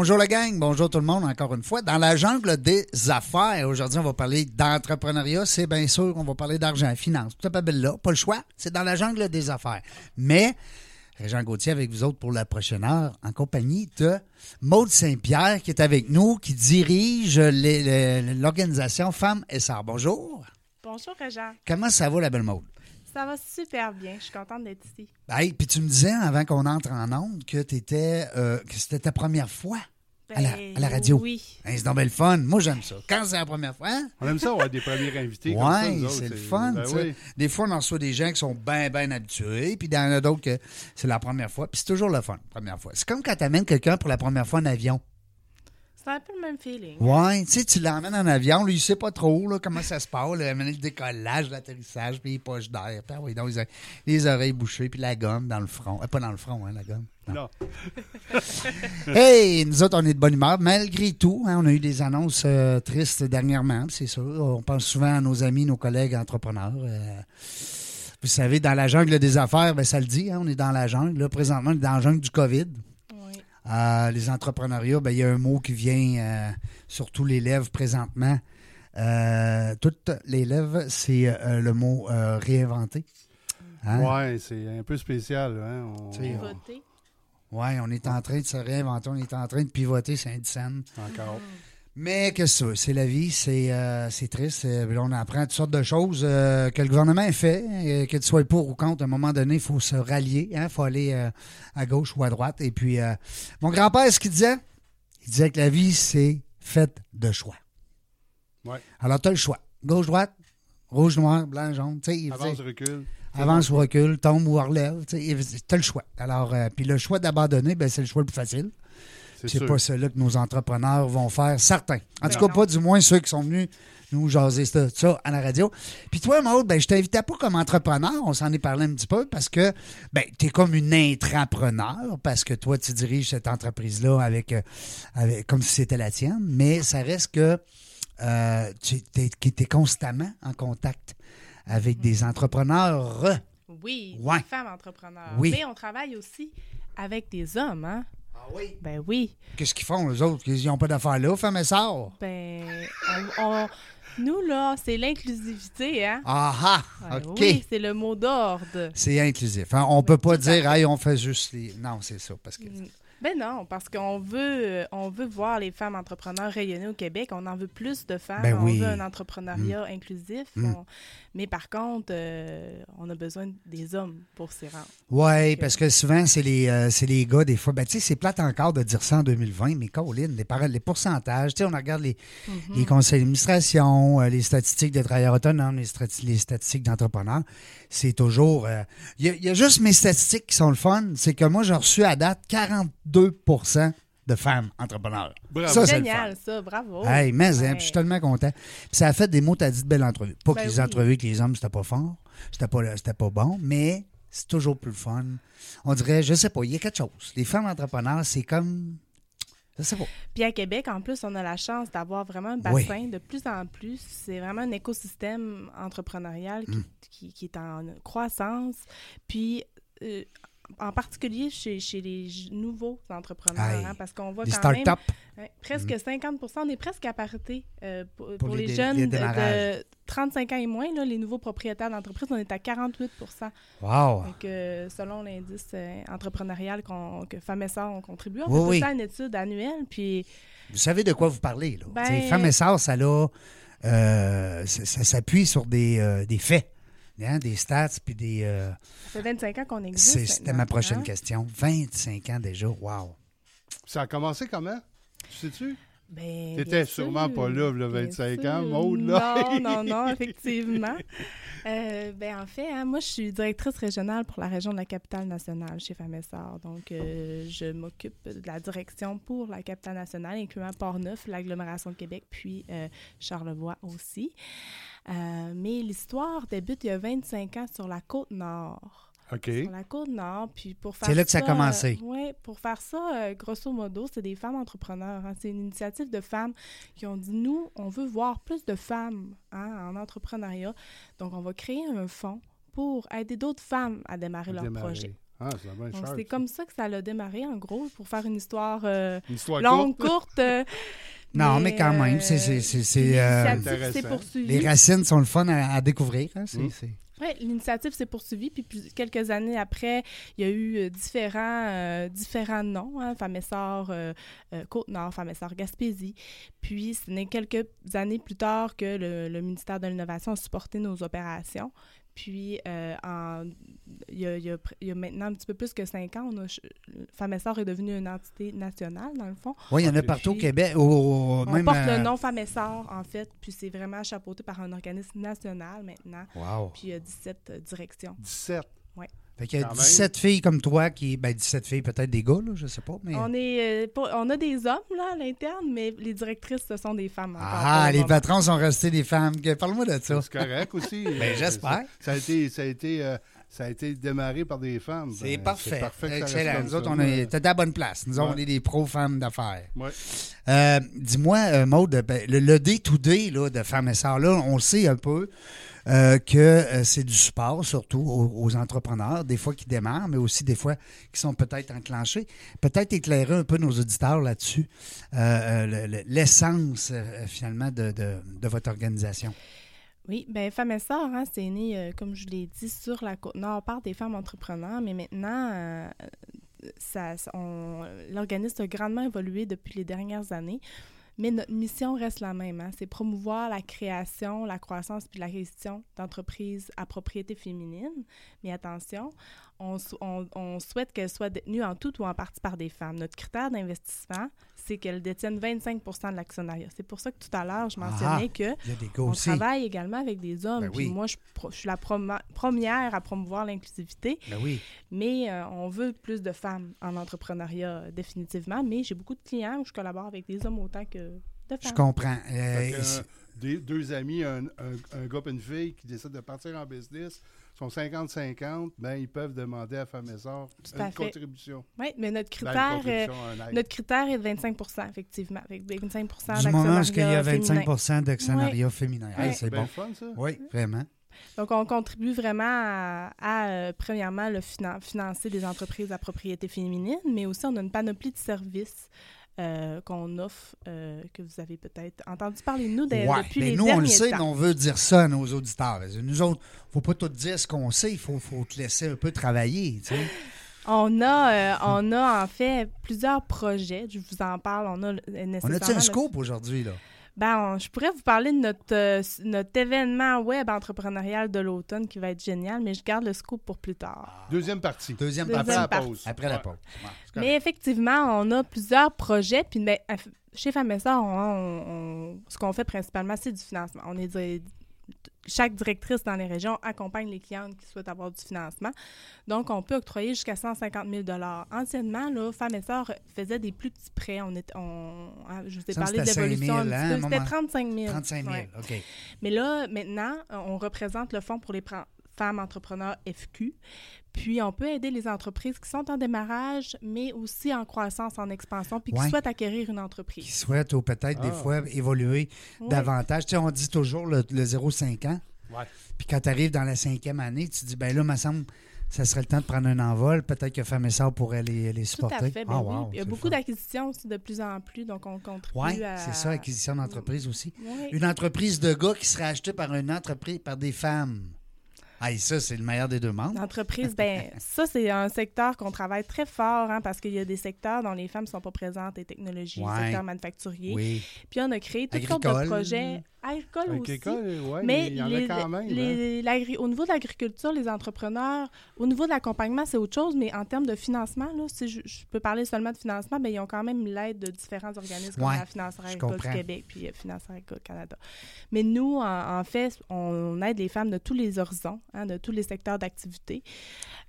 Bonjour la gang, bonjour tout le monde encore une fois. Dans la jungle des affaires, aujourd'hui on va parler d'entrepreneuriat, c'est bien sûr qu'on va parler d'argent, finance, tout à belle là, pas le choix, c'est dans la jungle des affaires. Mais Régent Gauthier avec vous autres pour la prochaine heure, en compagnie de Maude Saint-Pierre qui est avec nous, qui dirige l'organisation Femmes et Sœurs. Bonjour. Bonjour, Régent. Comment ça va la belle Maude? Ça va super bien. Je suis contente d'être ici. Hey, puis tu me disais avant qu'on entre en onde que t'étais, euh, que c'était ta première fois à, la, Ben, à la radio. Oui. Hey, c'est donc le fun. Moi, j'aime ça. Quand c'est la première fois, hein? On aime ça avoir des premiers invités autres, c'est le fun. ben oui. Des fois, on en reçoit des gens qui sont bien, bien habitués, puis il y en a d'autres que c'est la première fois, puis c'est toujours le fun, première fois. C'est comme quand tu amènes quelqu'un pour la première fois en avion. C'est un peu le même feeling. Ouais, tu sais, tu l'emmènes en avion, lui, il sait pas trop là, comment ça se passe, là, le décollage, l'atterrissage, puis les poches d'air, puis oui, donc, les, les oreilles bouchées, puis la gomme dans le front. Euh, pas dans le front, hein, la gomme. Non. Non. Hey, nous autres, on est de bonne humeur. Malgré tout, hein, on a eu des annonces euh, tristes dernièrement, c'est sûr. On pense souvent à nos amis, nos collègues entrepreneurs. Euh, vous savez, dans la jungle des affaires, ben, ça le dit, hein, on est dans la jungle. Là, présentement, on est dans la jungle du COVID. Oui. Euh, les entrepreneuriats, ben, il y a un mot qui vient euh, sur tous les lèvres présentement. Euh, toutes les lèvres, c'est euh, le mot euh, réinventer. Hein? Ouais, c'est un peu spécial. Hein? On- Tu sais, on- Voter. Ouais, on est en train de se réinventer, on est en train de pivoter Saint-Dicenne. Encore. Mais qu'est-ce que c'est? C'est la vie, c'est euh, c'est triste. Euh, on apprend toutes sortes de choses euh, que le gouvernement a fait, euh, que tu sois pour ou contre. À un moment donné, il faut se rallier. Il faut aller à gauche ou à droite. Et puis, mon grand-père, ce qu'il disait? Il disait que la vie, c'est faite de choix. Ouais. Alors, tu as le choix. Gauche-droite, rouge-noir, blanc, jaune. Tu sais, il Avance, recule. avance ou recule, tombe ou relève. Tu as le choix. Alors, puis le choix d'abandonner, ben, c'est le choix le plus facile. C'est pas cela que nos entrepreneurs vont faire, certains. En Ben tout cas, non. pas du moins ceux qui sont venus nous jaser ça, ça à la radio. Puis toi, Maud, ben, je t'invitais pas comme entrepreneur, on s'en est parlé un petit peu, parce que ben, tu es comme une intrapreneur, parce que toi, tu diriges cette entreprise-là avec, euh, avec comme si c'était la tienne, mais ça reste que euh, tu es, constamment en contact avec des entrepreneurs. Oui, Ouais. des femmes entrepreneurs. Oui. Mais on travaille aussi avec des hommes, hein? Ah oui? Ben oui. Qu'est-ce qu'ils font, les autres? Ils n'ont pas d'affaires là, femmes et sœurs? Ben, on- on- nous, là, c'est l'inclusivité, hein? Ah ah! Ben OK. Oui, c'est le mot d'ordre. C'est inclusif. hein? On peut pas dire, hey, on fait juste les. Non, c'est ça. Parce que. Ben non, parce qu'on veut, on veut voir les femmes entrepreneurs rayonner au Québec. On en veut plus de femmes. Ben on oui. veut un entrepreneuriat inclusif. Mm. On- Mais par contre, euh, on a besoin des hommes pour s'y rendre. Oui, parce que souvent, c'est les, euh, c'est les gars, des fois. Ben, tu sais, c'est plate encore de dire ça en 2020, mais Caroline, les, les pourcentages, tu sais, on regarde les, Mm-hmm. les conseils d'administration, euh, les statistiques de travailleurs autonomes, les statistiques d'entrepreneurs. C'est toujours. euh, Il y, a- il y a juste mes statistiques qui sont le fun. C'est que moi, j'ai reçu à date 42% de femmes entrepreneurs. Bravo. Ça, c'est le Génial, ça, bravo. Hey, mais hein, Ouais. puis je suis tellement content. Puis ça a fait des mots, t'as dit de belles entrevues. Pas Ben que les oui. entrevues avec les hommes, c'était pas fort, c'était pas, c'était pas bon, mais c'est toujours plus fun. On dirait, je sais pas, il y a quelque chose. Les femmes entrepreneurs, c'est comme. Je sais pas. Puis à Québec, en plus, on a la chance d'avoir vraiment un Oui. bassin de plus en plus. C'est vraiment un écosystème entrepreneurial qui, Mm. qui- qui est en croissance. Puis, euh, en particulier chez, chez les nouveaux entrepreneurs, hein, parce qu'on voit Les quand même ouais, presque 50 on est presque à parité euh, pour, pour les jeunes les de 35 ans et moins, là, les nouveaux propriétaires d'entreprise, on est à 48% Wow. donc, euh, selon l'indice euh, entrepreneurial que Femmes et Sœurs ont contribué, on Oui, fait oui. temps une étude annuelle, puis Vous savez de quoi vous parlez, là. Ben- Femmes et sœurs, ça l'a. euh, ça, ça s'appuie sur des, euh, des faits, hein, des stats, puis des. euh, ça fait 25 ans qu'on existe. c'est- c'était ma prochaine hein? question. 25 ans déjà, wow. Ça a commencé comment? Tu sais-tu? Ben, T'étais sûrement sûr, pas là, bien 25 ans. Maude, là. Non, non, non, effectivement. Euh, ben, en fait, hein, moi, je suis directrice régionale pour la région de la capitale nationale chez Sœurs. Donc, euh, je m'occupe de la direction pour la capitale nationale, incluant Port-Neuf, l'agglomération de Québec, puis euh, Charlevoix aussi. Mais l'histoire débute il y a 25 ans sur la côte Sur la côte nord, puis pour faire C'est là que ça a euh, commencé. oui, pour faire ça, euh, grosso modo, c'est des femmes entrepreneurs. hein. C'est une initiative de femmes qui ont dit, nous, on veut voir plus de femmes hein, en entrepreneuriat. Donc, on va créer un fonds pour aider d'autres femmes à démarrer leur Démarrer. projet. Ah, c'est comme ça que ça a démarré, en gros, pour faire une histoire euh, Une histoire longue, courte. courte. euh, Non, mais quand même, euh, c'est- c'est- c'est- c'est, euh. Les racines sont le fun à, à découvrir. hein, c'est- Mm. c'est- Oui, l'initiative s'est poursuivie, puis quelques années après, il y a eu euh, différents, euh, différents noms, hein, Famessor euh, euh, Côte-Nord, Famessor Gaspésie. Puis, ce n'est quelques années plus tard que le ministère de l'Innovation a supporté nos opérations. Puis, euh, en- il, y a, il y a pr- il y a maintenant un petit peu plus que cinq ans, on a, ch- Famessor est devenu une entité nationale, dans le fond. Oui, il y en a Puis- partout au Québec. au- au- On même, porte euh, le nom Famessor, en fait, puis c'est vraiment chapeauté par un organisme national maintenant. Wow. Puis, il y a 17 euh, directions. 17. Fait qu'il y a Quand 17 filles comme toi qui. Ben, 17 filles, peut-être des gars, là, je sais pas. Mais... On, est, euh, pas- on a des hommes là, à l'interne, mais les directrices, ce sont des femmes. Ah, les moment. patrons sont restés des femmes. Parle-moi de ça. C'est correct aussi. Ben, Euh, j'espère. Ça, ça a été, ça a été, euh, ça a été démarré par des femmes. C'est Ben, parfait. Excellent. Nous autres, on est. T'es à la bonne place. Nous autres, Ouais. on est des pros-femmes d'affaires. Ouais. Euh, Dis-moi, Maude, ben, le, le day-to-day là, de Femmes et Sœurs, là, on le sait un peu euh, que euh, c'est du support, surtout aux, entrepreneurs, des fois qui démarrent, mais aussi des fois qui sont peut-être enclenchés. Peut-être éclairer un peu nos auditeurs là-dessus, euh, le- le- l'essence, finalement, de, votre organisation. Oui, bien, Femmes Sœurs, hein, c'est né, comme je l'ai dit, sur la Côte-Nord par des femmes entrepreneurs, mais maintenant, l'organisme a grandement évolué depuis les dernières années. Mais notre mission reste la même, hein, c'est promouvoir la création, la croissance puis la gestion d'entreprises à propriété féminine. Mais attention, on, sou- on- on souhaite qu'elles soient détenues en tout ou en partie par des femmes. Notre critère d'investissement, c'est qu'elles détiennent 25% de l'actionnariat. C'est pour ça que tout à l'heure, je mentionnais que Il y a des gars on travaille également avec des hommes. Ben puis oui. moi, je, suis la première à promouvoir l'inclusivité, Ben oui. mais euh, on veut plus de femmes en entrepreneuriat définitivement. Mais j'ai beaucoup de clients où je collabore avec des hommes autant que Je comprends. Euh, euh, des- deux amis, un, un, un gars et une fille qui décident de partir en business, sont 50-50, ben ils peuvent demander à Femme et une fait. contribution. Oui, mais notre Ben, critère, euh, notre critère est de 25% effectivement. Avec 25 du moment où il y a d'actionnariat féminin. 25 d'actionnariat féminin. Hey, Ouais. c'est bien bon. fun, ça. Oui, vraiment. Donc, on contribue vraiment à, à, euh, premièrement, le finan- financer des entreprises à propriété féminine, mais aussi on a une panoplie de services euh, qu'on offre, euh, que vous avez peut-être entendu parler de nous Ouais, depuis mais les nous, on derniers le sait, mais on veut dire ça à nos auditeurs. Nous autres, faut pas tout dire ce qu'on sait, il faut, faut te laisser un peu travailler. tu sais. On a, euh, on a en fait plusieurs projets, je vous en parle, on a euh, On nécessairement... a-tu un le- scoop aujourd'hui, là? Ben, je pourrais vous parler de notre, euh, notre événement web entrepreneurial de l'automne qui va être génial, mais je garde le scoop pour plus tard. Deuxième partie. Deuxième Deuxième partie. Après la pause. Après la pause. Ouais. Mais effectivement, on a plusieurs projets. Puis ben, chez on- on- on- ce qu'on fait principalement, c'est du financement. On est chaque directrice dans les régions accompagne les clientes qui souhaitent avoir du financement. Donc, on peut octroyer jusqu'à 150 000 Anciennement, là, Femmes et Sœurs faisaient des plus petits prêts. On est, on, hein, je vous ai Ça, parlé d'évolution 5 un 000, petit hein. C'était moment- 35 000. 35 000, Ouais. OK. Mais là, maintenant, on représente le Fonds pour les pren- femmes entrepreneurs FQ. Puis, on peut aider les entreprises qui sont en démarrage, mais aussi en croissance, en expansion, puis qui Ouais. souhaitent acquérir une Qui entreprise. souhaitent ou peut-être des Ah. fois évoluer Ouais. davantage. Tu sais, on dit toujours le, le 0,5 ans. Ouais. Puis quand tu arrives dans la cinquième année, tu te dis, ben là, me semble, ça serait le temps de prendre un envol. Peut-être que Femme et Sœurs pourrait les, les Tout supporter. à fait. ben Ah, oui. wow, Il y a beaucoup d'acquisitions aussi de plus en plus, donc on contribue Oui, à... c'est ça, acquisition d'entreprise aussi. Ouais. Une entreprise de gars qui serait achetée par une entreprise, par des femmes. Ah, et ça, c'est le meilleur des deux mondes. L'entreprise, ben ça, c'est un secteur qu'on travaille très fort, hein, parce qu'il y a des secteurs dont les femmes ne sont pas présentes, les technologies, Ouais. le secteur manufacturier. Oui. Puis on a créé toutes sortes de projets agricoles aussi. Agricole, ouais, Mais il y en les- a quand même. hein. les- au niveau de l'agriculture, les entrepreneurs, au niveau de l'accompagnement, c'est autre chose, mais en termes de financement, là, si je, je peux parler seulement de financement, ben, ils ont quand même l'aide de différents organismes Ouais, comme la Financière agricole du. Québec puis euh, Financière agricole Canada. Mais nous, en, en fait, on aide les femmes de tous les horizons, hein, de tous les secteurs d'activité.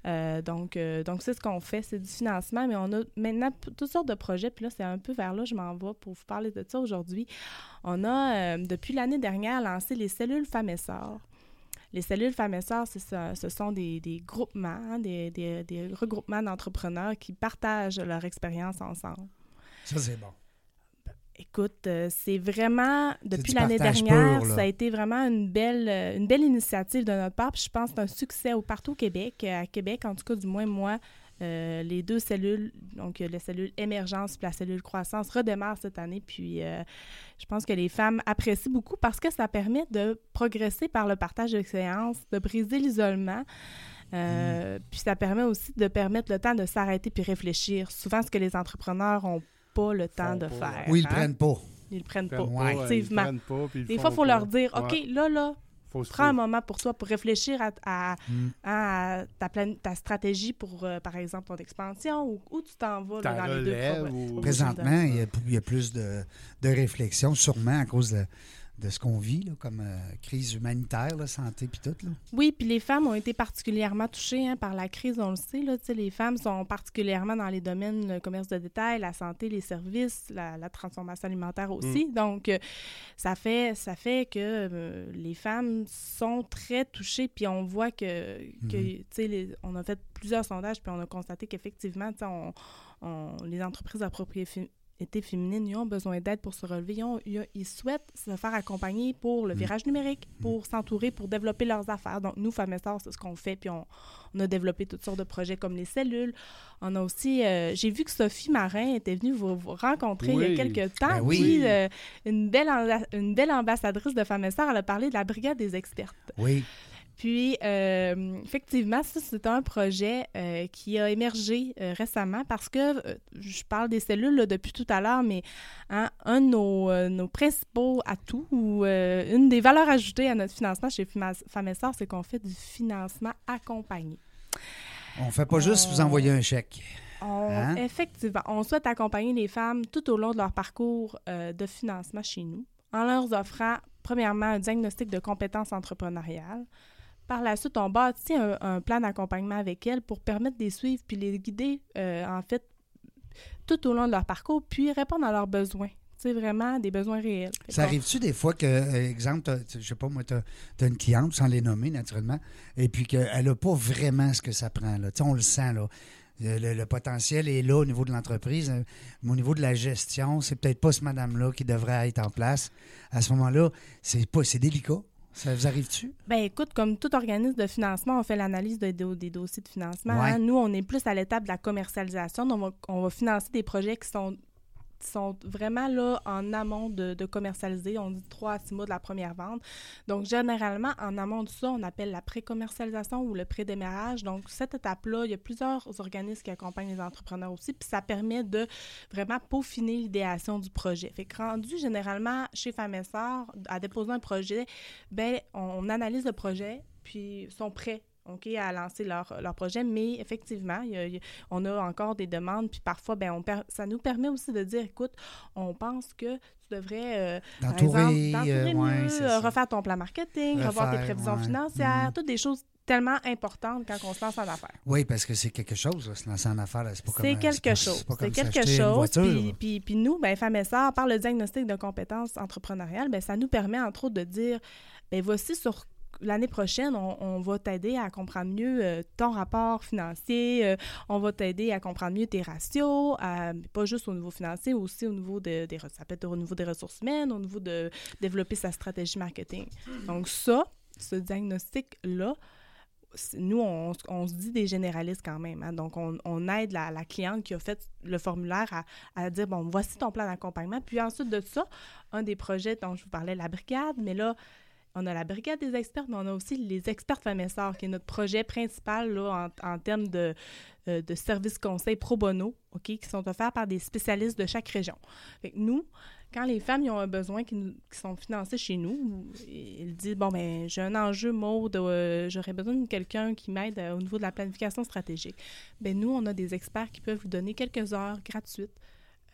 Euh, donc, euh, donc c'est ce qu'on fait, c'est du financement, mais on a maintenant p- toutes sortes de projets. Puis là, c'est un peu vers là que je m'en vais pour vous parler de ça aujourd'hui. On a, euh, depuis l'année dernière, lancé les cellules femmes et sœurs. Les cellules femmes et sœurs, ça- ce sont des, des groupements, hein, des, des- des regroupements d'entrepreneurs qui partagent leur expérience ensemble. Ça, c'est bon. Écoute, euh, c'est vraiment, depuis l'année dernière, pur, ça a été vraiment une belle, euh, une belle initiative de notre part. Puis je pense que c'est un succès au partout au Québec. Euh, À Québec, en tout cas, du moins moi, euh, les deux cellules, donc euh, la cellule émergence puis la cellule croissance, redémarrent cette année. Puis euh, je pense que les femmes apprécient beaucoup parce que ça permet de progresser par le partage d'expériences, de briser l'isolement. Euh, Mm. Puis ça permet aussi de permettre le temps de s'arrêter puis réfléchir. Souvent, ce que les entrepreneurs n'ont pas le temps Font de pas. faire. Oui, ils le hein. prennent pas. Ils le prennent Ils pas. prennent Ouais. pas, Effectivement. ils prennent pas, puis ils Des fois, il faut pas. leur dire, Ouais. OK, là, là, Faut prends un moment pour toi pour réfléchir à, à- Mm. à ta, plan- ta stratégie pour, euh, par exemple, ton expansion ou où tu t'en vas là, dans les deux ou- Présentement, il y, a, il y a plus de, de réflexion, sûrement à cause de, de ce qu'on vit, là, comme euh, crise humanitaire, là, santé puis tout. Là. Oui, puis les femmes ont été particulièrement touchées hein, par la crise, on le sait. Là, Tu sais, les femmes sont particulièrement dans les domaines, le commerce de détail, la santé, les services, la, la transformation alimentaire aussi. Mm. Donc, euh, ça, fait, ça fait que euh, les femmes sont très touchées, puis on voit que, que Mhm. tu sais, les- on a fait plusieurs sondages, puis on a constaté qu'effectivement, tu sais, on, on- les entreprises à propriété féminine, ils ont besoin d'aide pour se relever. Ils, ont- ils- ils souhaitent se faire accompagner pour le Mm. virage numérique, pour s'entourer, pour développer leurs affaires. Donc, nous, Femmes c'est ce qu'on fait. Puis, on, on a développé toutes sortes de projets comme les cellules. On a aussi... euh, J'ai vu que Sophie Marin était venue vous, vous rencontrer il y a quelques temps. Ben oui. Puis, euh, une, belle, une belle ambassadrice de Femmes. Elle a parlé de la Brigade des expertes. Oui. Puis, euh, effectivement, ça, c'est un projet euh, qui a émergé euh, récemment parce que je parle des cellules là, depuis tout à l'heure, mais hein, un de nos, nos principaux atouts ou une des valeurs ajoutées à notre financement chez Femmes et Sœurs, c'est qu'on fait du financement accompagné. On fait pas juste vous envoyer un chèque. On- Hein? Effectivement, on souhaite accompagner les femmes tout au long de leur parcours de financement chez nous en leur offrant, premièrement, un diagnostic de compétences entrepreneuriales. Par la suite, on bâtit un, un plan d'accompagnement avec elles pour permettre de les suivre puis les guider, euh, en fait, tout au long de leur parcours, puis répondre à leurs besoins. C'est vraiment des besoins réels. Ça arrive-tu des fois que, euh, exemple, je sais pas, moi, tu as, une cliente, sans les nommer naturellement, et puis qu'elle n'a pas vraiment ce que ça prend. Là. On le sent, là. Le, potentiel est là au niveau de l'entreprise, euh, mais au niveau de la gestion, c'est peut-être pas ce madame-là qui devrait être en place. À ce moment-là, c'est pas c'est délicat. Ça vous arrive-tu? Ben écoute, comme tout organisme de financement, on fait l'analyse de- de- des dossiers de financement. Ouais. hein. Nous, on est plus à l'étape de la commercialisation. Donc, on va, on va financer des projets qui sont, sont vraiment là en amont de, commercialiser. On dit trois à six mois de la première vente. Donc, généralement, en amont de ça, on appelle la pré-commercialisation ou le pré-démarrage. Donc, cette étape-là, il y a plusieurs organismes qui accompagnent les entrepreneurs aussi. Puis, ça permet de vraiment peaufiner l'idéation du projet. Fait que rendu généralement chez Sœurs, à déposer un projet, ben on analyse le projet, puis sont prêts. OK, à lancer leur, leur projet, mais effectivement, il y a- il y a- on a encore des demandes, puis parfois, ben, on per- ça nous permet aussi de dire, écoute, on pense que tu devrais, euh, par exemple, euh, ouais, mieux, euh, refaire ton plan marketing, revoir tes prévisions ouais. financières, Mhm. toutes des choses tellement importantes quand on se lance en affaires. Oui, parce que c'est quelque chose, là, se lancer en affaires. C'est pas comme, C'est quelque chose. C'est quelque chose. Puis, puis, puis nous, ben, Femmes par le diagnostic de compétences entrepreneuriales, ben, ça nous permet, entre autres, de dire ben, voici sur l'année prochaine, on, va t'aider à comprendre mieux euh, ton rapport financier, euh, on va t'aider à comprendre mieux tes ratios, pas juste au niveau financier, aussi au niveau de, des ça peut être au niveau des ressources humaines, au niveau de développer sa stratégie marketing. Donc ça, ce diagnostic-là, nous, on, se dit des généralistes quand même. hein. Donc, on, aide la, la cliente qui a fait le formulaire à, à dire, bon, voici ton plan d'accompagnement. Puis ensuite de ça, un des projets dont je vous parlais, la brigade, mais là, on a la brigade des experts, mais on a aussi les experts femmes qui est notre projet principal en, termes de, euh, de services conseils pro bono, qui sont offerts par des spécialistes de chaque région. Fait nous, quand les femmes ont un besoin qui, sont financés chez nous, ils disent Bon, ben j'ai un enjeu mode, euh, j'aurais besoin de quelqu'un qui m'aide euh, au niveau de la planification stratégique. Ben nous, on a des experts qui peuvent vous donner quelques heures gratuites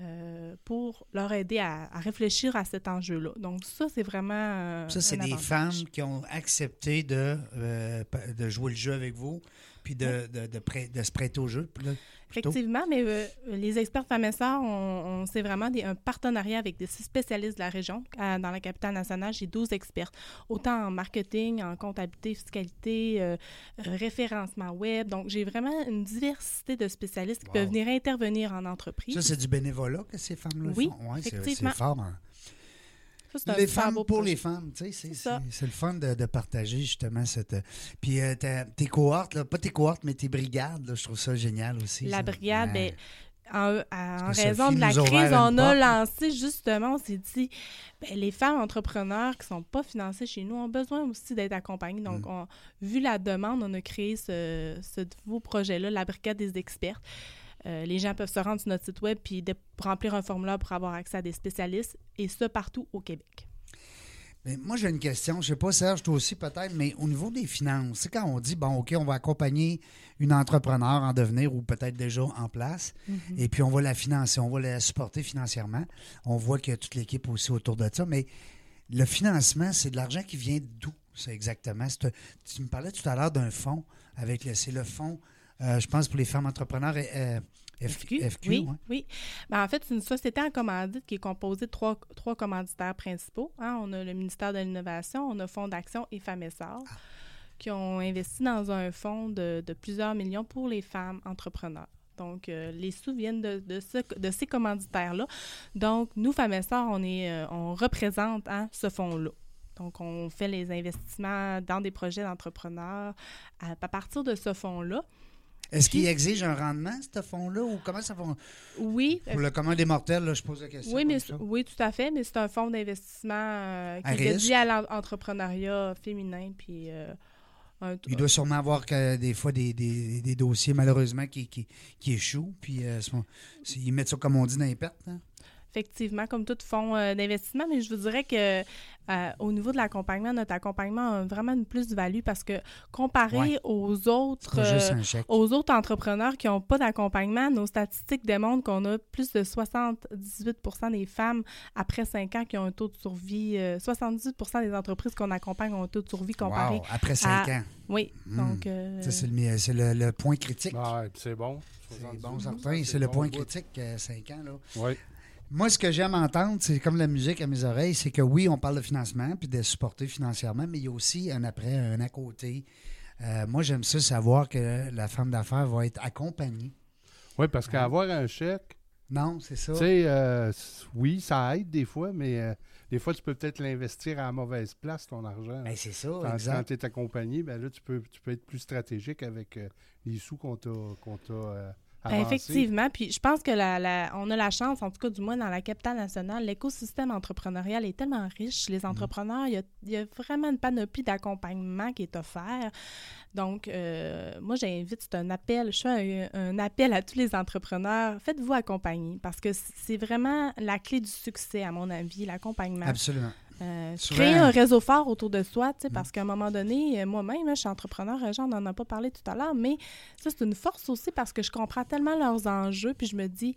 euh, pour leur aider à, à réfléchir à cet enjeu-là. Donc, ça, c'est vraiment. euh, Ça, c'est des femmes qui ont accepté de, euh, de jouer le jeu avec vous puis de, de, de, se prêter au jeu. Là. Effectivement, mais euh, les experts femmes on, on- c'est vraiment des- un partenariat avec des spécialistes de la région. À- dans la capitale nationale, j'ai 12 experts, autant en marketing, en comptabilité, fiscalité, euh, référencement web. Donc, j'ai vraiment une diversité de spécialistes qui Wow. peuvent venir intervenir en entreprise. Ça, c'est du bénévolat que ces femmes-là Oui, font? C'est- effectivement. C'est fort. hein. Ça, Les femmes pour projet. les femmes, tu sais, c'est- le fun de, de partager justement cette. Puis euh, tes cohortes, là, pas tes cohortes, mais tes brigades, là, je trouve ça génial aussi. La ça. brigade, Ouais. ben, en, raison Sophie de la crise, on a lancé justement, on s'est dit, ben, les femmes entrepreneurs qui ne sont pas financées chez nous ont besoin aussi d'être accompagnées. Donc, Mm. on- vu la demande, on a créé ce, ce nouveau projet-là, la brigade des experts. Euh, les gens peuvent se rendre sur notre site web puis de- remplir un formulaire pour avoir accès à des spécialistes, et ça partout au Québec. Moi, j'ai une question. Je sais pas, Serge, toi aussi peut-être, mais au niveau des finances, c'est quand on dit, bon, OK, on va accompagner une entrepreneur en devenir ou peut-être déjà en place, et puis on va la financer, on va la supporter financièrement. On voit qu'il y a toute l'équipe aussi autour de ça, mais le financement, c'est de l'argent qui vient d'où, ça exactement? Tu me parlais tout à l'heure d'un fonds, avec le, c'est le fonds, euh, je pense, pour les femmes entrepreneurs, euh, FQ, oui, ouais. oui. Ben, en fait, c'est une société en commandite qui est composée de trois, trois commanditaires principaux. hein. On a le ministère de l'Innovation, on a Fonds d'action et Femmes Sœurs Ah. qui ont investi dans un fonds de, de plusieurs millions pour les femmes entrepreneurs. Donc, euh, les sous viennent de, de, ce- de ces commanditaires-là. Donc, nous, Femmes Sœurs, on, est, euh, on représente hein, ce fonds-là. Donc, on fait les investissements dans des projets d'entrepreneurs à, à partir de ce fonds-là. Est-ce qu'il exige un rendement, ce fonds-là, ou comment ça fonctionne? Oui, Pour le commun des mortels, là, je pose la question. Oui, mais ça. oui, tout à fait, mais c'est un fonds d'investissement euh, qui est dédié à l'entrepreneuriat féminin, puis euh, un- Il doit sûrement avoir que des fois des, des- des dossiers, malheureusement, qui, qui, qui échouent. Puis euh, ils mettent ça, comme on dit, dans les pertes. hein. Effectivement, comme tout fonds euh, d'investissement, mais je vous dirais que euh, au niveau de l'accompagnement, notre accompagnement a vraiment une plus-value parce que comparé Ouais. aux autres euh, aux autres entrepreneurs qui n'ont pas d'accompagnement, nos statistiques démontrent qu'on a plus de 78% des femmes après 5 ans qui ont un taux de survie. euh, 78% des entreprises qu'on accompagne ont un taux de survie comparé. Wow, après cinq à- ans. Oui, Hmm. donc... euh, Ça, c'est le, c'est le- le point critique. Ah, c'est bon. c'est 78, bon, certain. C'est le bon point critique, 5 ans. Là. Oui. Moi, ce que j'aime entendre, c'est comme la musique à mes oreilles, c'est que oui, on parle de financement puis de supporter financièrement, mais il y a aussi un après, un à côté. Euh, moi, j'aime ça savoir que la femme d'affaires va être accompagnée. Oui, parce qu'avoir un chèque, Non, c'est ça. tu sais, euh, oui, ça aide des fois, mais euh, des fois, tu peux peut-être l'investir à la mauvaise place, ton argent. Ben, c'est ça, Quand, quand tu es accompagné, ben là, tu peux, tu peux être plus stratégique avec les sous qu'on t'a effectivement. Puis je pense que la, la- on a la chance, en tout cas du moins dans la capitale nationale, l'écosystème entrepreneurial est tellement riche. Mm. Les entrepreneurs, il y a, il y a vraiment une panoplie d'accompagnement qui est offert. Donc, euh, moi, j'invite, c'est un appel, je fais un, un appel à tous les entrepreneurs. Faites-vous accompagner parce que c'est vraiment la clé du succès, à mon avis, l'accompagnement. Absolument. Euh, créer un réseau fort autour de soi, sais, Mm. parce qu'à un moment donné, euh, moi-même, je suis entrepreneur, euh, Jean, on n'en a pas parlé tout à l'heure, mais ça, c'est une force aussi parce que je comprends tellement leurs enjeux, puis je me dis,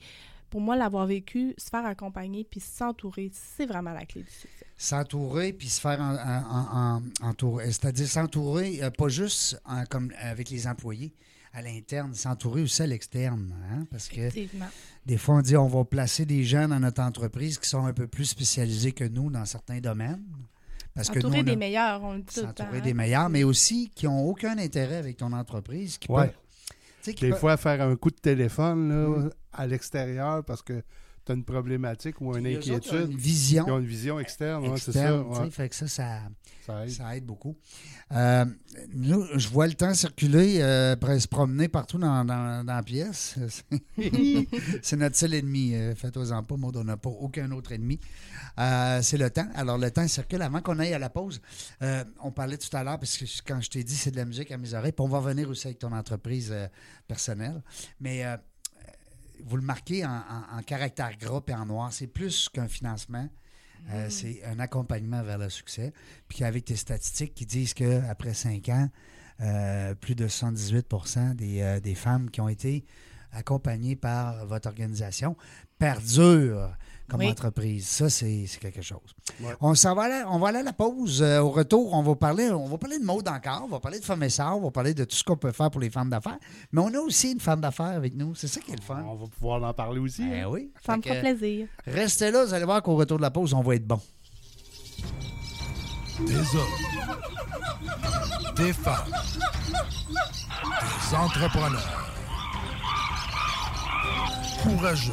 pour moi, l'avoir vécu, se faire accompagner, puis s'entourer, c'est vraiment la clé du succès. S'entourer puis se faire en, en- en- entourer. C'est-à-dire s'entourer, euh, pas juste en- comme avec les employés à l'interne, s'entourer aussi à l'externe. hein, parce que des fois, on dit on va placer des gens dans notre entreprise qui sont un peu plus spécialisés que nous dans certains domaines. Parce que nous, S'entourer on a- des meilleurs, on le dit tout le temps. s'entourer hein. des meilleurs, mais aussi qui n'ont aucun intérêt avec ton entreprise. Qui Ouais. peuvent- tu sais, qui Des peuvent- fois, faire un coup de téléphone là, Mm. à l'extérieur parce que tu as une problématique ou une les autres ont inquiétude. une vision Ils ont une vision externe, ouais, c'est ça. externe. ouais, Fait que ça, ça, ça aide. Ça aide beaucoup. Euh, nous, je vois le temps circuler, euh, se promener partout dans, dans- dans la pièce. c'est notre seul ennemi. Euh, Faites-en pas, Maud, on n'a pas aucun autre ennemi. Euh, c'est le temps. Alors, le temps circule. Avant qu'on aille à la pause, euh, on parlait tout à l'heure, parce que quand je t'ai dit c'est de la musique à mes oreilles, puis on va revenir aussi avec ton entreprise personnelle. Mais euh, vous le marquez en, en- en caractère gras et en noir. C'est plus qu'un financement. Euh, c'est un accompagnement vers le succès. Puis avec tes statistiques qui disent qu'après cinq ans, euh, plus de 78 des, euh, des femmes qui ont été accompagné par votre organisation, perdure comme Oui. entreprise. Ça, c'est c'est quelque chose. Ouais. On s'en va, aller- on va aller à la pause. Euh, au retour, on va parler, on va parler de mode encore, on va parler de femmes et sœurs, on va parler de tout ce qu'on peut faire pour les femmes d'affaires. Mais on a aussi une femme d'affaires avec nous. C'est ça qui est le fun. On va pouvoir en parler aussi. Ben hein? oui. Ça me Fait plaisir. Restez là, vous allez voir qu'au retour de la pause, on va être bon. Des hommes, des femmes, des entrepreneurs courageux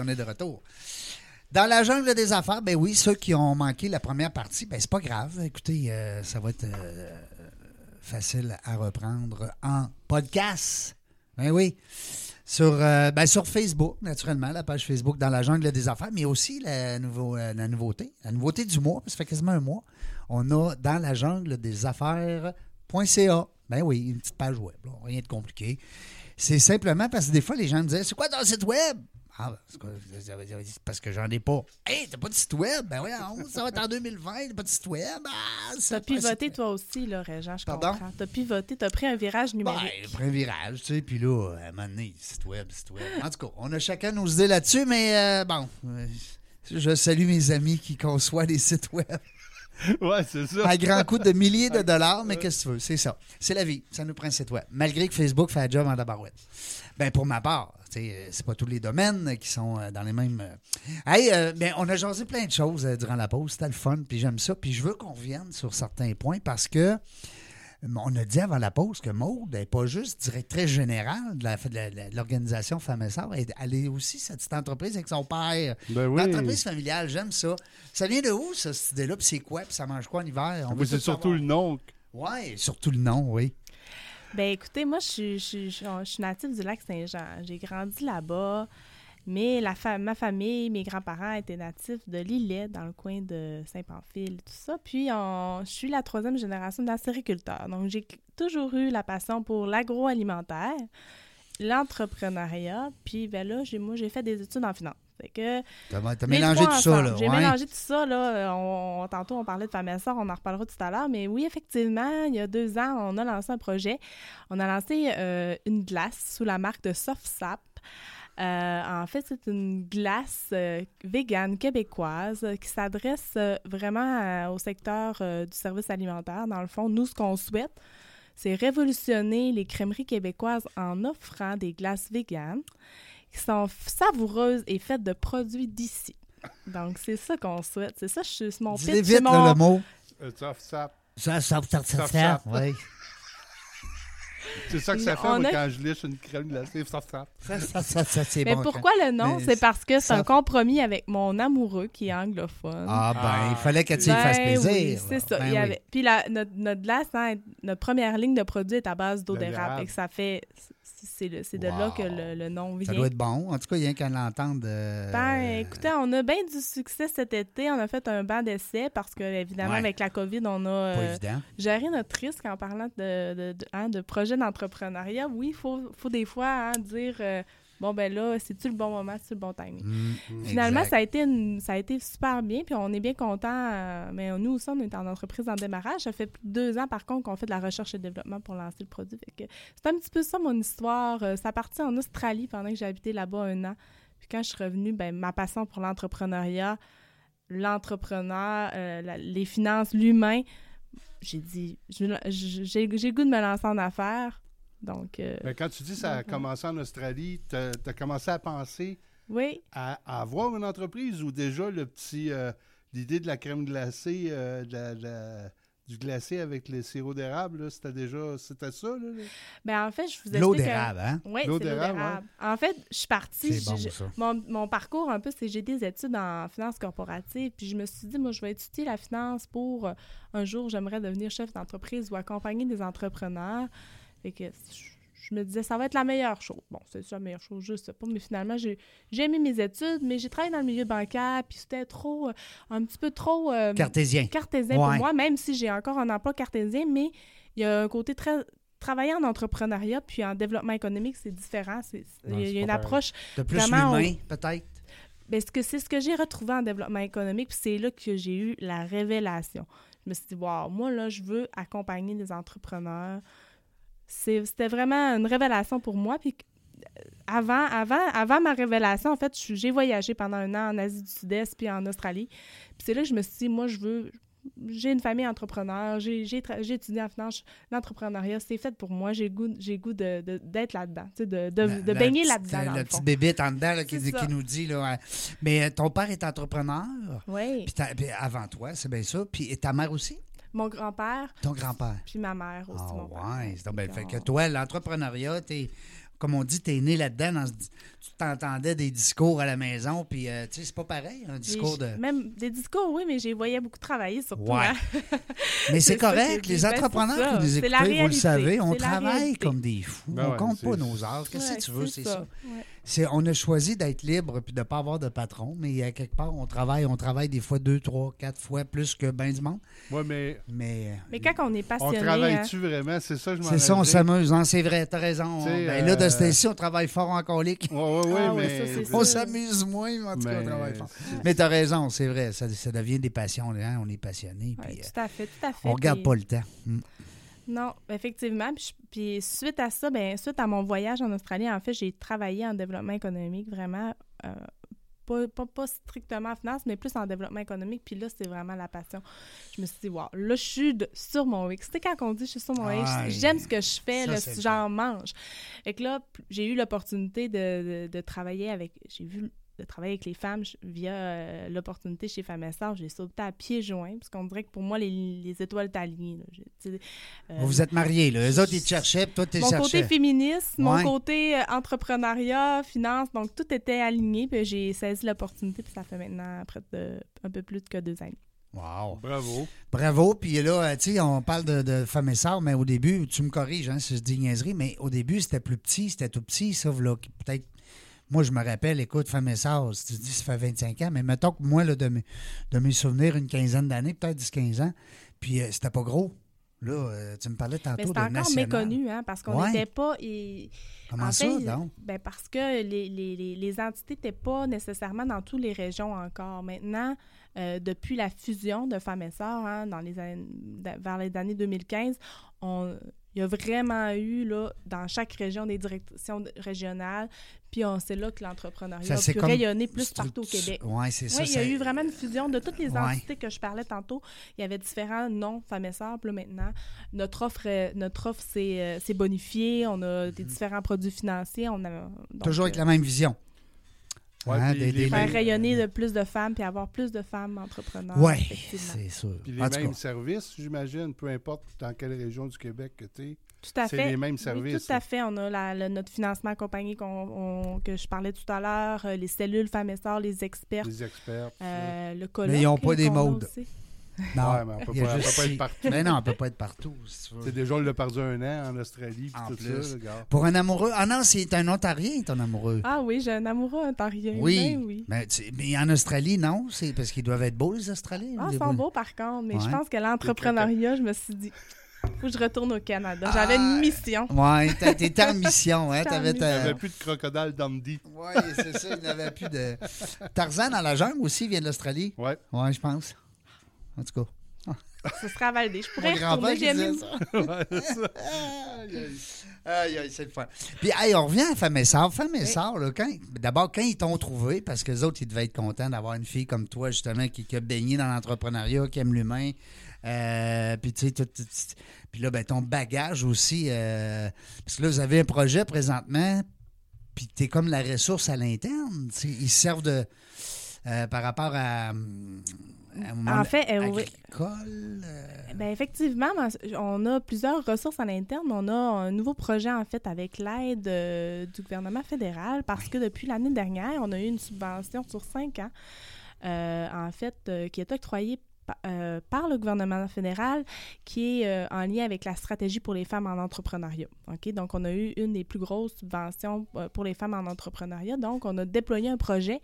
On est de retour. Dans la jungle des affaires, ben oui, ceux qui ont manqué la première partie, ben c'est pas grave. Écoutez, euh, ça va être euh, facile à reprendre en podcast. Ben oui. Sur, euh, ben sur Facebook, naturellement, la page Facebook dans la jungle des affaires, mais aussi la, nouveau, la nouveauté. La nouveauté du mois, ça fait quasiment un mois. On a dans la jungle des affaires.ca. Ben oui, une petite page web, rien de compliqué. C'est simplement parce que des fois, les gens me disaient C'est quoi ton site web? Ah, ben, parce que j'en ai pas. Hey, t'as pas de site web? Ben oui, ça va être en 2020, t'as pas de site web? Ah, T'as pivoté toi aussi, là, Régent, je Pardon? comprends. T'as pivoté, t'as pris un virage Ben, numérique. après un virage, tu sais, puis là, à un moment donné, site web, site web. En tout cas, on a chacun nos idées là-dessus, mais euh, bon, euh, je salue mes amis qui conçoivent les sites web Ouais, c'est ça. à grand coût de milliers de dollars, mais qu'est-ce que tu veux? C'est ça. C'est la vie. Ça nous prend un site web. Malgré que Facebook fait un job en tabarouette. Ben, pour ma part, c'est pas tous les domaines qui sont euh, dans les mêmes. euh. Hey, euh, ben, on a jasé plein de choses euh, durant la pause. C'était le fun, puis j'aime ça. Puis je veux qu'on revienne sur certains points parce que. euh, On a dit avant la pause que Maude n'est pas juste directrice générale de l'organisation Femmes elle elle est aussi cette petite entreprise avec son père. Ben oui. L'entreprise familiale, j'aime ça. Ça vient de où, ça, cette idée-là? Puis c'est quoi? Puis ça mange quoi en hiver? Veut c'est tout surtout savoir. le nom. Oui, surtout le nom, oui. Ben écoutez, moi, je suis, je, native du lac Saint-Jean. J'ai grandi là-bas, mais ma famille, mes grands-parents étaient natifs de Lillet, dans le coin de Saint-Pamphile, tout ça. Puis, je suis la troisième génération d'acériculteurs. Donc, j'ai toujours eu la passion pour l'agroalimentaire, l'entrepreneuriat. Puis, ben là, moi, j'ai fait des études en finance. Fait que T'as mélangé tout ça, là. J'ai ouais. mélangé tout ça, là. On, tantôt, on parlait de femmes sœurs, on en reparlera tout à l'heure. Mais oui, effectivement, il y a deux ans, on a lancé un projet. On a lancé euh, une glace sous la marque de Soft Sap. Euh, en fait, c'est une glace euh, végane québécoise qui s'adresse euh, vraiment au secteur du service alimentaire. Dans le fond, nous, ce qu'on souhaite, c'est révolutionner les crèmeries québécoises en offrant des glaces véganes qui sont savoureuses et faites de produits d'ici. Donc, c'est ça qu'on souhaite. C'est ça, je suis c'est mon Dis-les pitch. vite, là, mon- le mot. Euh, soft sap. Ça, ça, ça, ça, Soft ça, sap. oui. C'est ça que ça fait moi, a- quand je liche une crème glacée. Soft sap. Ça, ça, ça, ça, c'est Mais bon. pourquoi le nom? Mais C'est parce que c'est un compromis avec mon amoureux qui est anglophone. Ah, ben, Ah. il fallait que tu lui Ben fasses plaisir. oui, c'est ça. Ben Il y oui. avait- Puis la- notre, notre glace, hein, notre première ligne de produit est à base d'eau De d'érable. Fait que ça fait... C'est de là que le, le nom vient. Ça doit être bon. En tout cas, il y a qu'à l'entendre. euh, Ben, écoutez, on a bien du succès cet été. On a fait un banc d'essai parce que, évidemment, Ouais. avec la COVID, on a euh, géré notre risque en parlant de, de, de, hein, de projet d'entrepreneuriat. Oui, il faut, faut des fois hein, dire euh, bon, ben là, c'est-tu le bon moment, c'est-tu le bon timing? Mm, Finalement, exact. ça a, été une- ça a été super bien, puis on est bien content. mais nous aussi, on est en entreprise en démarrage. Ça fait plus de deux ans, par contre, qu'on fait de la recherche et développement pour lancer le produit. C'est un petit peu ça, mon histoire. Euh, Ça partit en Australie pendant que j'ai habité là-bas un an. Puis quand je suis revenue, ben, ma passion pour l'entrepreneuriat, l'entrepreneur, euh, les finances, l'humain, j'ai dit, j'ai le goût de me lancer en affaires. Donc, euh, Ben, quand tu dis que ça a commencé en Australie, tu as commencé à penser oui. à, à avoir une entreprise ou déjà le petit euh, l'idée de la crème glacée, euh, de, la, de la- du glacé avec les sirop d'érable, c'était déjà, c'était ça, là? là? Ben, en fait, je vous L'eau d'érable, hein? Oui, c'est L'eau d'érable. En fait, je suis partie... Bon. Mon, mon parcours, un peu, c'est j'ai des études en finance corporative. Puis je me suis dit, moi, je vais étudier la finance pour un jour, j'aimerais devenir chef d'entreprise ou accompagner des entrepreneurs. Fait que je, me disais, ça va être la meilleure chose. Bon, c'est ça la meilleure chose, je sais pas. Mais finalement, j'ai j'ai aimé mes études, mais j'ai travaillé dans le milieu bancaire. Puis c'était trop, euh, un petit peu trop euh, Cartésien. cartésien Ouais. pour moi, même si j'ai encore un emploi cartésien. Mais il y a un côté très. Travailler en entrepreneuriat puis en développement économique, c'est différent. Non, il y a une approche De plus Vraiment, humain, peut-être? ben, ce que c'est ce que j'ai retrouvé en développement économique, puis c'est là que j'ai eu la révélation. Je me suis dit, wow, moi, là, je veux accompagner des entrepreneurs. C'était vraiment une révélation pour moi. Puis euh, avant, avant, avant ma révélation, en fait, j'ai voyagé pendant un an en Asie du Sud-Est puis en Australie. Puis c'est là que je me suis dit, moi, je veux. J'ai une famille entrepreneur, j'ai étudié en finance, l'entrepreneuriat, c'est fait pour moi, j'ai le goût, goût de- de- d'être là-dedans, de, de, La- de la baigner petite- là-dedans. dans Le petit bébé en dedans là, qui, nous dit. Là, ouais. Mais euh, ton père est entrepreneur. Oui. Puis, puis avant toi, c'est bien ça. Puis et ta mère aussi? Mon grand-père, Ton grand-père. puis ma mère aussi. Ah mon ouais, c'est donc bien fait que toi, l'entrepreneuriat, t'es, comme on dit, t'es né là-dedans. tu t'entendais des discours à la maison, puis euh, tu sais, c'est pas pareil, un discours de... Même des discours, oui, mais j'ai voyais beaucoup travailler surtout. Ouais. hein. Mais c'est correct, les ben, entrepreneurs qui nous C'est écoutent, vous le savez, on travaille réalité. comme des fous. Ben on ouais, compte pas c'est- nos heures. Qu'est-ce que Ouais, tu veux, c'est ça. Ouais. C'est, on a choisi d'être libre puis de ne pas avoir de patron, mais à quelque part, on travaille, on travaille des fois deux, trois, quatre fois plus que ben du monde. Ouais, mais Mais Mais quand on est on passionné, hein, travaille-tu vraiment? C'est ça, je m'en c'est ça, on s'amuse, hein, c'est vrai, t'as raison. Ben là, de euh, ce temps-ci, on travaille fort en colique. Ouais, ouais, ouais, Ah ouais, mais... ça, On s'amuse moins, mais en tout cas, on Mais travaille fort. Mais t'as raison, c'est vrai, ça, ça devient des passions, hein, on est passionné, Ouais, puis euh, tout à fait, tout à fait. on regarde Puis- pas le temps. Mm. Non, effectivement. Puis, suite à ça, ben suite à mon voyage en Australie, en fait, j'ai travaillé en développement économique vraiment. euh, pas, pas, pas strictement en finance, mais plus en développement économique. Puis là, c'est vraiment la passion. Je me suis dit, wow, là, je suis de- sur mon X. Tu sais, quand on dit je suis sur mon X, j'aime ce que je fais, là, j'en mange. Et que là, j'ai eu l'opportunité de, de, de travailler avec. J'ai vu de travailler avec les femmes je- via euh, l'opportunité chez Femmes et Sœurs. J'ai sauté à pieds joints, parce qu'on dirait que pour moi, les, les étoiles sais, euh, Vous êtes mariés, là. Eux autres, ils te cherchaient, puis toi, tu les mon côté féministe, Ouais. mon côté euh, entrepreneuriat, finance, donc tout était aligné. Puis j'ai saisi l'opportunité, puis ça fait maintenant près de un peu plus que deux ans. Wow. Bravo. Bravo. Puis là, euh, tu sais, on parle de, de femmes et sœurs, mais au début, tu me corriges hein, si je dis niaiserie, mais au début, c'était plus petit, c'était tout petit, ça, là, peut-être. Moi, je me rappelle, écoute, femmes et sœurs, si tu dis ça fait 25 ans, mais mettons que moi, là, de, mes, de mes souvenirs, une quinzaine d'années, peut-être 10-15 ans, puis euh, c'était pas gros. Là, euh, tu me parlais Mais tantôt de encore national. méconnu, hein, parce qu'on Ouais. n'était pas. et- Comment en ça, fait, donc? Ben parce que les, les, les, les entités n'étaient pas nécessairement dans toutes les régions encore. Maintenant, euh, depuis la fusion de Femmes et Sœurs, hein, dans les années- vers les années 2015, on, il y a vraiment eu là, dans chaque région des directions régionales. Puis on c'est là que l'entrepreneuriat a pu rayonner plus partout au Québec. Ouais, c'est ça. Oui, il y a eu vraiment une fusion de toutes les Ouais. entités que je parlais tantôt. Il y avait différents noms, femmes et sœurs. Puis là, maintenant, notre offre, euh, notre offre s'est euh, s'est bonifiée. On a des différents produits financiers. On a, donc, Mhm. Toujours avec euh, la même vision. Ouais, Hein, des- des- faire rayonner de plus de femmes puis avoir plus de femmes entrepreneurs. Oui, c'est sûr. Puis les En mêmes services, j'imagine, peu importe dans quelle région du Québec que tu es. Tout à C'est fait. les mêmes Oui, services. tout à fait. On a la- le- notre financement accompagné qu'on- on- que je parlais tout à l'heure, euh, les cellules femmes et sœurs, les experts, Les experts. euh, le colloque. ils ont pas des modes. Non, Ouais, mais on peut pas- juste peut pas être partout. Mais non, on peut pas être partout. si tu veux. C'est déjà, on l'a perdu un an en Australie, puis En tout plus. ça. Pour un amoureux. Ah non, c'est un Ontarien, ton amoureux. Ah oui, j'ai un amoureux ontarien. oui. Ben oui. Mais, tu- mais en Australie, non. C'est parce qu'ils doivent être beaux, les Australiens. Ah, ils sont beaux. par contre, mais Ouais. je pense que l'entrepreneuriat, je me suis dit, faut que je retourne au Canada. J'avais Ah. une mission. Ouais, t'étais en mission, hein. T'avais Il n'y ta... avait plus de crocodile Dundee. Ouais, c'est ça, il n'avait plus de. Tarzan dans la jungle aussi vient de l'Australie. Ouais. Ouais, je pense. En tout cas. Ce sera validé. Je pourrais retourner. aimé- ça. Ouais, c'est ça. Aïe, aïe. Aïe, aïe, c'est le fun. Puis, hey, on revient à Femme et Sœur. Femme et Oui. Quand... d'abord, quand ils t'ont trouvé, parce que les autres, ils devaient être contents d'avoir une fille comme toi, justement, qui, qui a baigné dans l'entrepreneuriat, qui aime l'humain. Euh, puis, tu sais, tout- tout- tout- puis là, ben, ton bagage aussi. euh, parce que là, vous avez un projet présentement, puis tu es comme la ressource à l'interne. tu sais, Ils servent de. euh, par rapport à, hum, En fait, euh, oui. agricole. euh, Ben effectivement, on a plusieurs ressources à l'interne. On a un nouveau projet, en fait, avec l'aide euh, du gouvernement fédéral, parce que depuis l'année dernière, on a eu une subvention sur cinq ans, euh, en fait, euh, qui est octroyée euh, par le gouvernement fédéral, qui est euh, en lien avec la stratégie pour les femmes en entrepreneuriat. OK? Donc, on a eu une des plus grosses subventions euh, pour les femmes en entrepreneuriat. Donc, on a déployé un projet.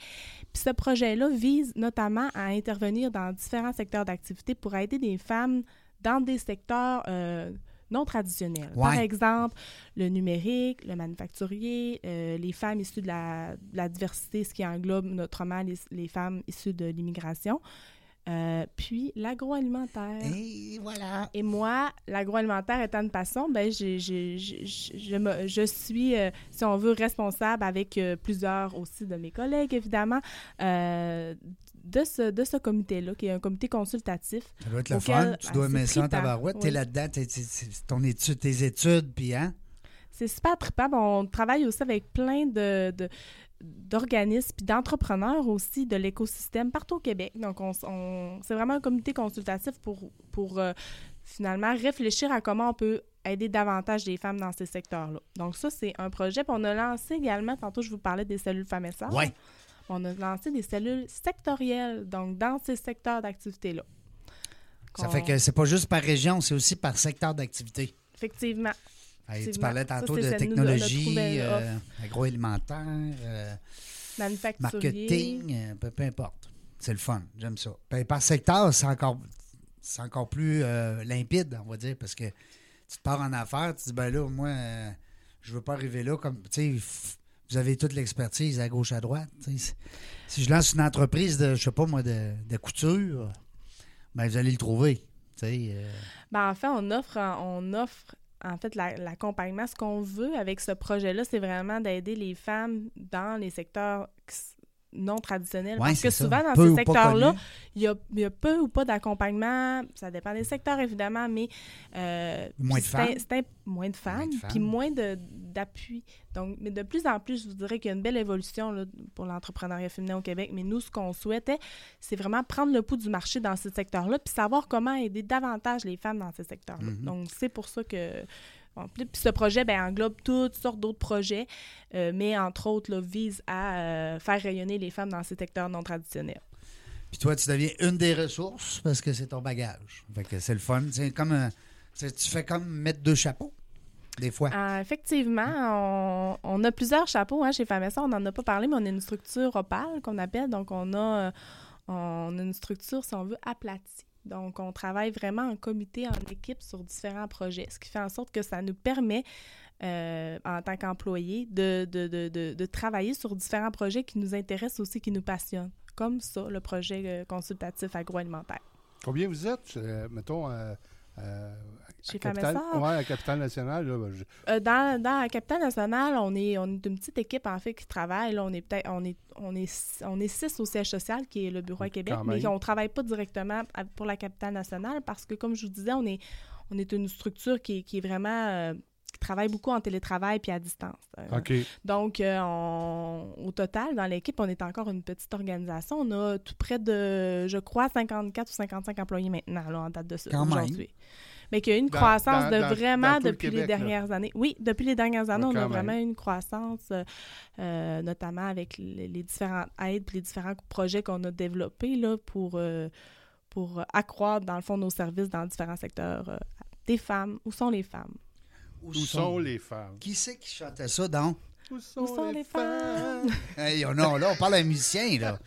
Puis ce projet-là vise notamment à intervenir dans différents secteurs d'activité pour aider des femmes dans des secteurs euh, non traditionnels. Par exemple, le numérique, le manufacturier, euh, les femmes issues de la, de la diversité, ce qui englobe notamment les, les femmes issues de l'immigration, euh, puis l'agroalimentaire. Et voilà. Et moi, l'agroalimentaire étant une passion, ben, j'ai- je, je me- je suis, euh, si on veut, responsable avec euh, plusieurs aussi de mes collègues, évidemment, de ce, de ce comité-là, qui est un comité consultatif. Ça doit être le fun. Tu ah, dois aimer ça en tabarouette. T'es oui. là-dedans, t'es- t'es- c'est ton étude, tes études, puis hein? C'est super trippant. On travaille aussi avec plein de, de- d'organismes puis d'entrepreneurs aussi de l'écosystème partout au Québec. Donc, on, on- c'est vraiment un comité consultatif pour, pour euh, finalement réfléchir à comment on peut aider davantage les femmes dans ces secteurs-là. Donc, ça, c'est un projet. Puis on a lancé également, tantôt, je vous parlais des cellules femmes et sœurs. Ouais. On a lancé des cellules sectorielles, donc dans ces secteurs d'activité-là. Ça fait que c'est pas juste par région, c'est aussi par secteur d'activité. Effectivement. Hey, tu parlais tantôt de technologie, euh, agroalimentaire, euh, marketing, euh, peu, peu importe. C'est le fun, j'aime ça. Ben, par secteur, c'est encore, encore plus limpide, on va dire, parce que tu te pars en affaires, tu dis, ben là, moi, je veux pas arriver là comme, tu sais, vous avez toute l'expertise à gauche, à droite. Si je lance une entreprise de, je sais pas moi, de, de couture, ben vous allez le trouver. euh, Ben, en fait, on offre, on offre en fait la- l'accompagnement. Ce qu'on veut avec ce projet-là, c'est vraiment d'aider les femmes dans les secteurs non traditionnels. ouais, Parce que ça. souvent, dans Peu ces secteurs-là, il y a, il y a peu ou pas d'accompagnement. Ça dépend des secteurs, évidemment, mais... euh, Moins de c'est un- femmes. un- moins de femmes, puis moins de- d'appui. Donc, mais de plus en plus, je vous dirais qu'il y a une belle évolution là, pour l'entrepreneuriat féminin au Québec. Mais nous, ce qu'on souhaitait, c'est vraiment prendre le pouls du marché dans ces secteurs-là, puis savoir comment aider davantage les femmes dans ces secteurs-là. Mhm. Donc, c'est pour ça que... puis ce projet ben, englobe toutes sortes d'autres projets, euh, mais entre autres, là, vise à euh, faire rayonner les femmes dans ces secteurs non traditionnels. Puis toi, tu deviens une des ressources parce que c'est ton bagage. Fait que c'est le fun. C'est comme un- tu fais comme mettre deux chapeaux, des fois. Euh, effectivement, on, on a plusieurs chapeaux hein, chez Famessa. On n'en a pas parlé, mais on a une structure opale qu'on appelle. Donc, on a, euh, on a une structure, si on veut, aplatie. Donc, on travaille vraiment en comité, en équipe sur différents projets, ce qui fait en sorte que ça nous permet, euh, en tant qu'employés, de, de, de, de, travailler sur différents projets qui nous intéressent aussi, qui nous passionnent, comme ça, le projet euh, consultatif agroalimentaire. Combien vous êtes, euh, mettons, euh, Chez Capitale, ouais, à Capitale Nationale? Là, ben, je- Euh, dans, dans la capitale nationale, on est, on est une petite équipe en fait qui travaille. Là, on est peut-être on est on est on est six au siège social qui est le bureau à Québec, mais on travaille pas directement pour la capitale nationale parce que comme je vous disais, on est on est une structure qui, est- qui est vraiment euh, qui travaille beaucoup en télétravail puis à distance. OK. donc, euh, on- au total, dans l'équipe, on est encore une petite organisation. On a tout près de, je crois, 54 ou 55 employés maintenant, là, en date de ce aujourd'hui. Mais qu'il y a eu une Dans- croissance dans- de dans- vraiment le depuis les là. dernières années. Oui, depuis les dernières années, on a vraiment même. une croissance, euh, euh, notamment avec les, les différentes aides et les différents projets qu'on a développés là, pour, euh, pour accroître, dans le fond, nos services dans différents secteurs euh, des femmes. Où sont les femmes? Où sont les femmes? Qui c'est qui chantait ça, donc? Où sont, sont les femmes? Hey, on a- là, on parle à un musicien, là.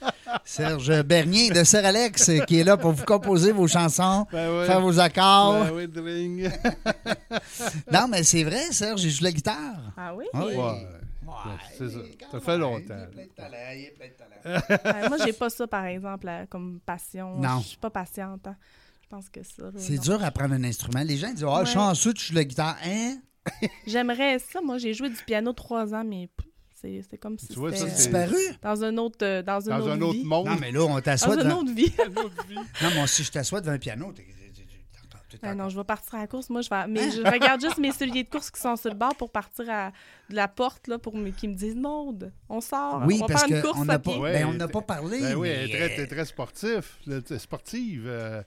Serge Bernier de Sir Alex euh, qui est là pour vous composer vos chansons, Ben oui. faire vos accords. Ben oui, dring. Non, mais c'est vrai, Serge, j'ai joué la guitare. Ah oui? Ah oui. Ouais. Ouais, c'est ça. Ça fait longtemps. Il est plein de talent, il est plein de talent. Ouais, moi, j'ai pas ça, par exemple, comme passion. Non. Je suis pas patiente. hein. Je pense que ça. là, C'est dur à apprendre un instrument. Les gens disent Ah, Ouais. chanceux, tu joues la guitare. Hein? J'aimerais ça. Moi, j'ai joué du piano trois ans, mais c'est c'est comme si Tu vois, ça, c'était c'est- Disparu? dans un autre, euh, dans une Dans autre un autre vie. monde. Non, mais là, on t'assoit Dans une devant. autre vie. Une autre vie. Non, moi, si je t'assois devant un piano, t'es- Ah non, je vais partir à la course. Moi, je vais. Mais je regarde juste mes souliers de course qui sont sur le bord pour partir à de la porte là, pour me- qu'ils me disent Maude, on sort. Oui, on va parce faire une course n'a pas, ben, on n'a pas parlé. Ben oui, mais, elle est très, euh, t'es très sportif, sportive. euh,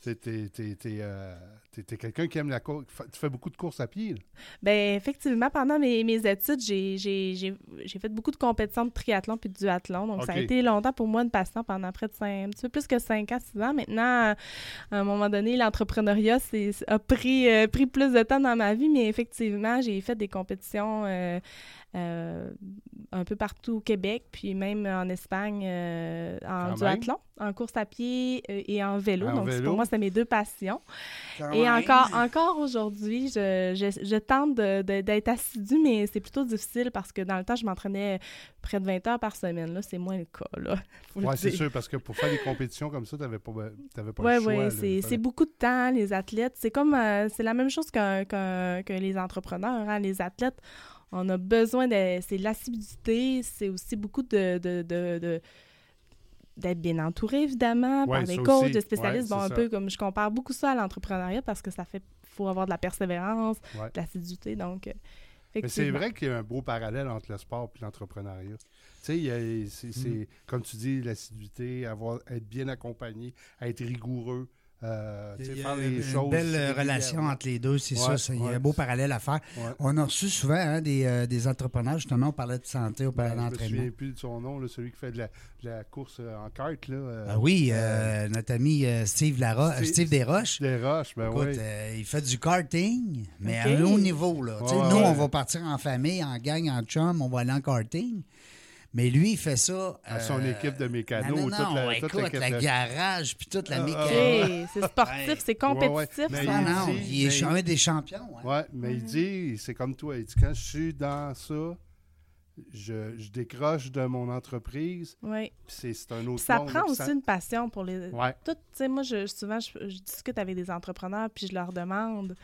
t'es t'es, euh, quelqu'un qui aime la course. Tu fais beaucoup de courses à pied. là. Ben effectivement, pendant mes, mes études, j'ai- fait beaucoup de compétitions de triathlon puis de duathlon. Donc, ça a été longtemps pour moi une passion pendant près de cinq, un petit peu plus que 5 ans, 6 ans. Maintenant, à un moment donné, l'entrepreneuriat a pris, euh, pris plus de temps dans ma vie, mais effectivement, j'ai fait des compétitions euh, un peu partout au Québec, puis même en Espagne euh, en Quand même. duathlon, en course à pied euh, et en vélo. En donc, vélo? pour moi, c'est mes deux passions. quand Et même. encore, encore aujourd'hui, je, je, je tente de- de- d'être assidue, mais c'est plutôt difficile parce que dans le temps, je m'entraînais près de 20 heures par semaine. Là, c'est moins le cas. Oui, c'est sûr, parce que pour faire des compétitions comme ça, tu n'avais pas, t'avais pas Oui, le choix. oui, là. c'est beaucoup de temps, les athlètes. C'est comme, euh, c'est la même chose qu'un- qu'un- que les entrepreneurs. hein. Les athlètes, on a besoin de, c'est l'assiduité, c'est aussi beaucoup de, de, de- de- d'être bien entouré, évidemment, Ouais, par des coachs, aussi. des spécialistes. Ouais, bon, un ça. peu comme je compare beaucoup ça à l'entrepreneuriat parce que ça fait, faut avoir de la persévérance, Ouais. de l'assiduité. Donc, euh, Mais c'est vrai qu'il y a un beau parallèle entre le sport et l'entrepreneuriat. Tu sais, il y a- c'est, c'est, Mm. comme tu dis, l'assiduité, avoir, être bien accompagné, être rigoureux, euh, Il y a faire les une choses. belle relation entre les deux, c'est Ouais, ça. Il y a un beau parallèle à faire. Ouais. On a reçu souvent hein, des, euh, des entrepreneurs, justement, on parlait de santé, on parlait Ben, je me d'entraînement. souviens plus de son nom, là, celui qui fait de la, de la course euh, en kart. Là, euh, Ah oui, euh, notre ami euh, Steve, Lara, Steve- Steve Desroches. Des roches, ben Écoute, oui. euh, il fait du karting, mais à un haut niveau. Là. Nous, ouais. on va partir en famille, en gang, en chum, on va aller en karting. Mais lui, il fait ça. À son euh, équipe de non, mécanos, non, toute non, la- toute écoute, l'équipe la de- garage, puis toute la Ah, ah, mécanique. Ok, c'est sportif, Ouais. c'est Ouais, ouais. compétitif. Mais ça. Non, il non, dit, il est mais- un des champions. hein. Ouais, mais il Mhm. dit, c'est comme toi, il dit, quand je suis dans ça, je, je décroche de mon entreprise, Oui. puis c'est, c'est un autre ça monde, prend aussi une passion pour les. Ouais. Tout, tu sais, moi, je, souvent, je, je discute avec des entrepreneurs, puis je leur demande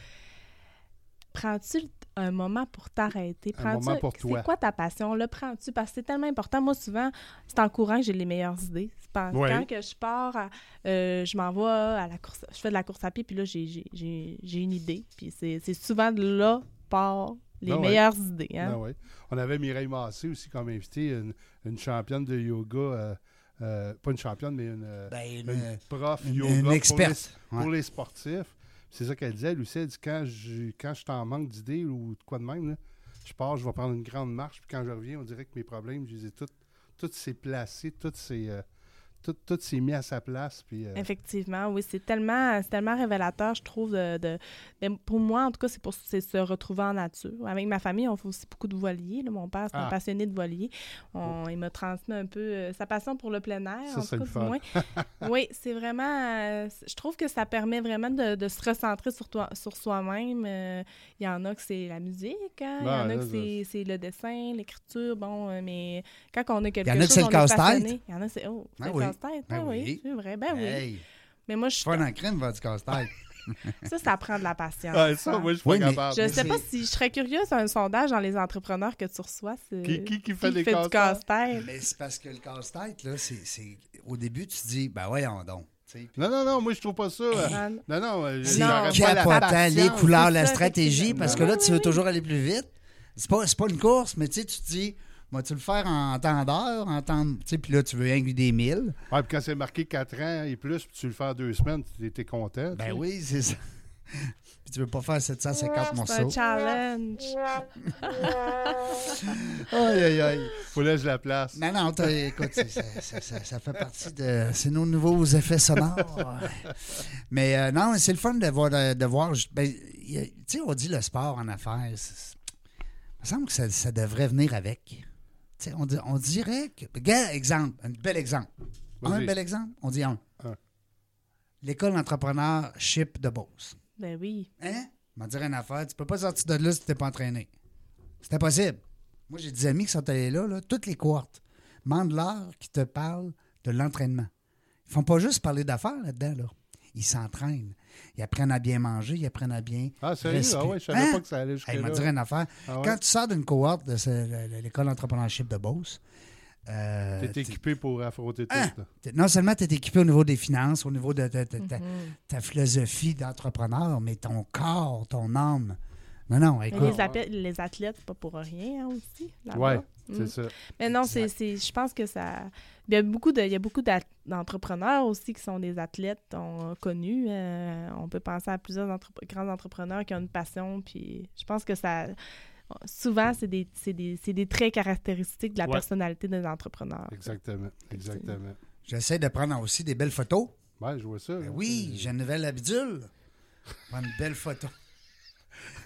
prends-tu un moment pour t'arrêter Un Prends-tu- moment pour toi. C'est quoi ta passion Le prends-tu? Parce que c'est tellement important. Moi, souvent, c'est en courant que j'ai les meilleures idées. C'est pas- Ouais. Quand que je pars, à- euh, je m'envoie à la course, je fais de la course à pied, puis là, j'ai- j'ai- j'ai j'ai une idée. Puis c'est c'est souvent de là part les Ben ouais. meilleures idées. hein? Ouais. On avait Mireille Massé aussi comme invitée, une, une championne de yoga, euh, euh, pas une championne, mais une, Ben, une, une prof une- yoga une pour experte. les, Ouais. pour les sportifs. C'est ça qu'elle disait, aussi, elle dit quand je, quand je suis en manque d'idées ou de quoi de même, là, je pars, je vais prendre une grande marche, puis quand je reviens, on dirait que mes problèmes, je les ai tous, tout s'est placé, tout s'est, euh, tout, tout s'est mis à sa place. Puis, euh, Effectivement, oui, c'est tellement, c'est tellement révélateur, je trouve. De, de- ben, pour moi, en tout cas, c'est pour c'est se retrouver en nature. Avec ma famille, on fait aussi beaucoup de voilier. là. Mon père, c'est un Ah. passionné de voilier. On- Il m'a transmis un peu euh, sa passion pour le plein air, Ça, en c'est tout cas, du moins. oui, c'est vraiment... euh, je trouve que ça permet vraiment de, de se recentrer sur, toi, sur soi-même. Euh, Il y en a que c'est la musique, hein, il y Ben, en a que c'est c'est le dessin, l'écriture, bon, euh, mais quand on a quelque y en a chose, que c'est le casse-tête. passionné. Il y en a, c'est... Oh, c'est Ah le oui. Casse-tête. Ben Ah oui, oui. c'est vrai. Ben oui. Mais moi, je suis fun en crème, va du casse-tête? ça, ça prend de la patience. Ouais, ça, hein. moi, je suis Oui, pas capable. Je Mais sais pas si je serais curieuse d'un sondage dans les entrepreneurs que tu reçois. c'est- Qui, qui, qui fait qui des fait du casse casse-tête? Mais c'est parce que le casse-tête, là, c'est, c'est- Au début, tu te dis, ben voyons donc. Non, non, non, moi, je trouve pas ça. euh, Ah, Non, non, euh, C'est capotant, les couleurs, la stratégie, parce que là, tu veux toujours aller plus vite. C'est pas, c'est pas une course, mais tu sais, tu te dis, vas-tu le faire en temps d'heure, en temps. Tu sais, puis là, tu veux rien que des mille? Ouais, puis quand c'est marqué 4 ans et plus, puis tu le fais en deux semaines, tu étais content. tu Ben sais. oui, c'est ça. puis tu veux pas faire 750 C'est un morceaux. challenge. Aïe, aïe, aïe. Faut laisser la place. Non, non, écoute, ça, ça- ça- ça fait partie de. C'est nos nouveaux effets sonores. Mais euh, non, c'est le fun de voir. De, de voir ben, tu sais, on dit le sport en affaires. Il me semble que ça, ça devrait venir avec. On, di- on dirait que. Regarde, exemple, un bel exemple. Un bel exemple, on dit un. Un. L'école d'entrepreneurship de Beauce. Ben oui. Hein? Te dire une affaire. Tu peux pas sortir de là si tu n'es pas entraîné. C'est impossible. Moi, j'ai des amis qui sont allés là, là toutes les cohortes. Mandler qui te parlent de l'entraînement. Ils font pas juste parler d'affaires là-dedans. Là. Ils s'entraînent. Ils apprennent à bien manger, ils apprennent à bien. Ah, sérieux? Ah ouais, je savais Hein? pas que ça allait Hey, jusque-là. il m'a dit une affaire. Ah ouais? Quand tu sors d'une cohorte de l'école d'entrepreneurship de Beauce, euh, T'es t'es- équipé pour affronter tout. Hein? non seulement tu es équipé au niveau des finances, au niveau de ta, Mhm. ta philosophie d'entrepreneur, mais ton corps, ton âme. Non, non, Mais écoute. les, appel- les athlètes, pas pour rien hein, aussi. là-bas. Ouais, Mm. c'est ça. Mais non, c'est, c'est- je pense que ça. Il y a beaucoup, de, il y a beaucoup d'at- d'entrepreneurs aussi qui sont des athlètes on, connus. Euh, on peut penser à plusieurs entrep- grands entrepreneurs qui ont une passion. Puis je pense que ça. Souvent, c'est des, c'est des, c'est des traits caractéristiques de la Ouais. personnalité des entrepreneurs. Exactement. Exactement. J'essaie de prendre aussi des belles photos. Ouais, je vois ça. Ben oui, C'est- j'ai une nouvelle habitude. Prendre une belle photo.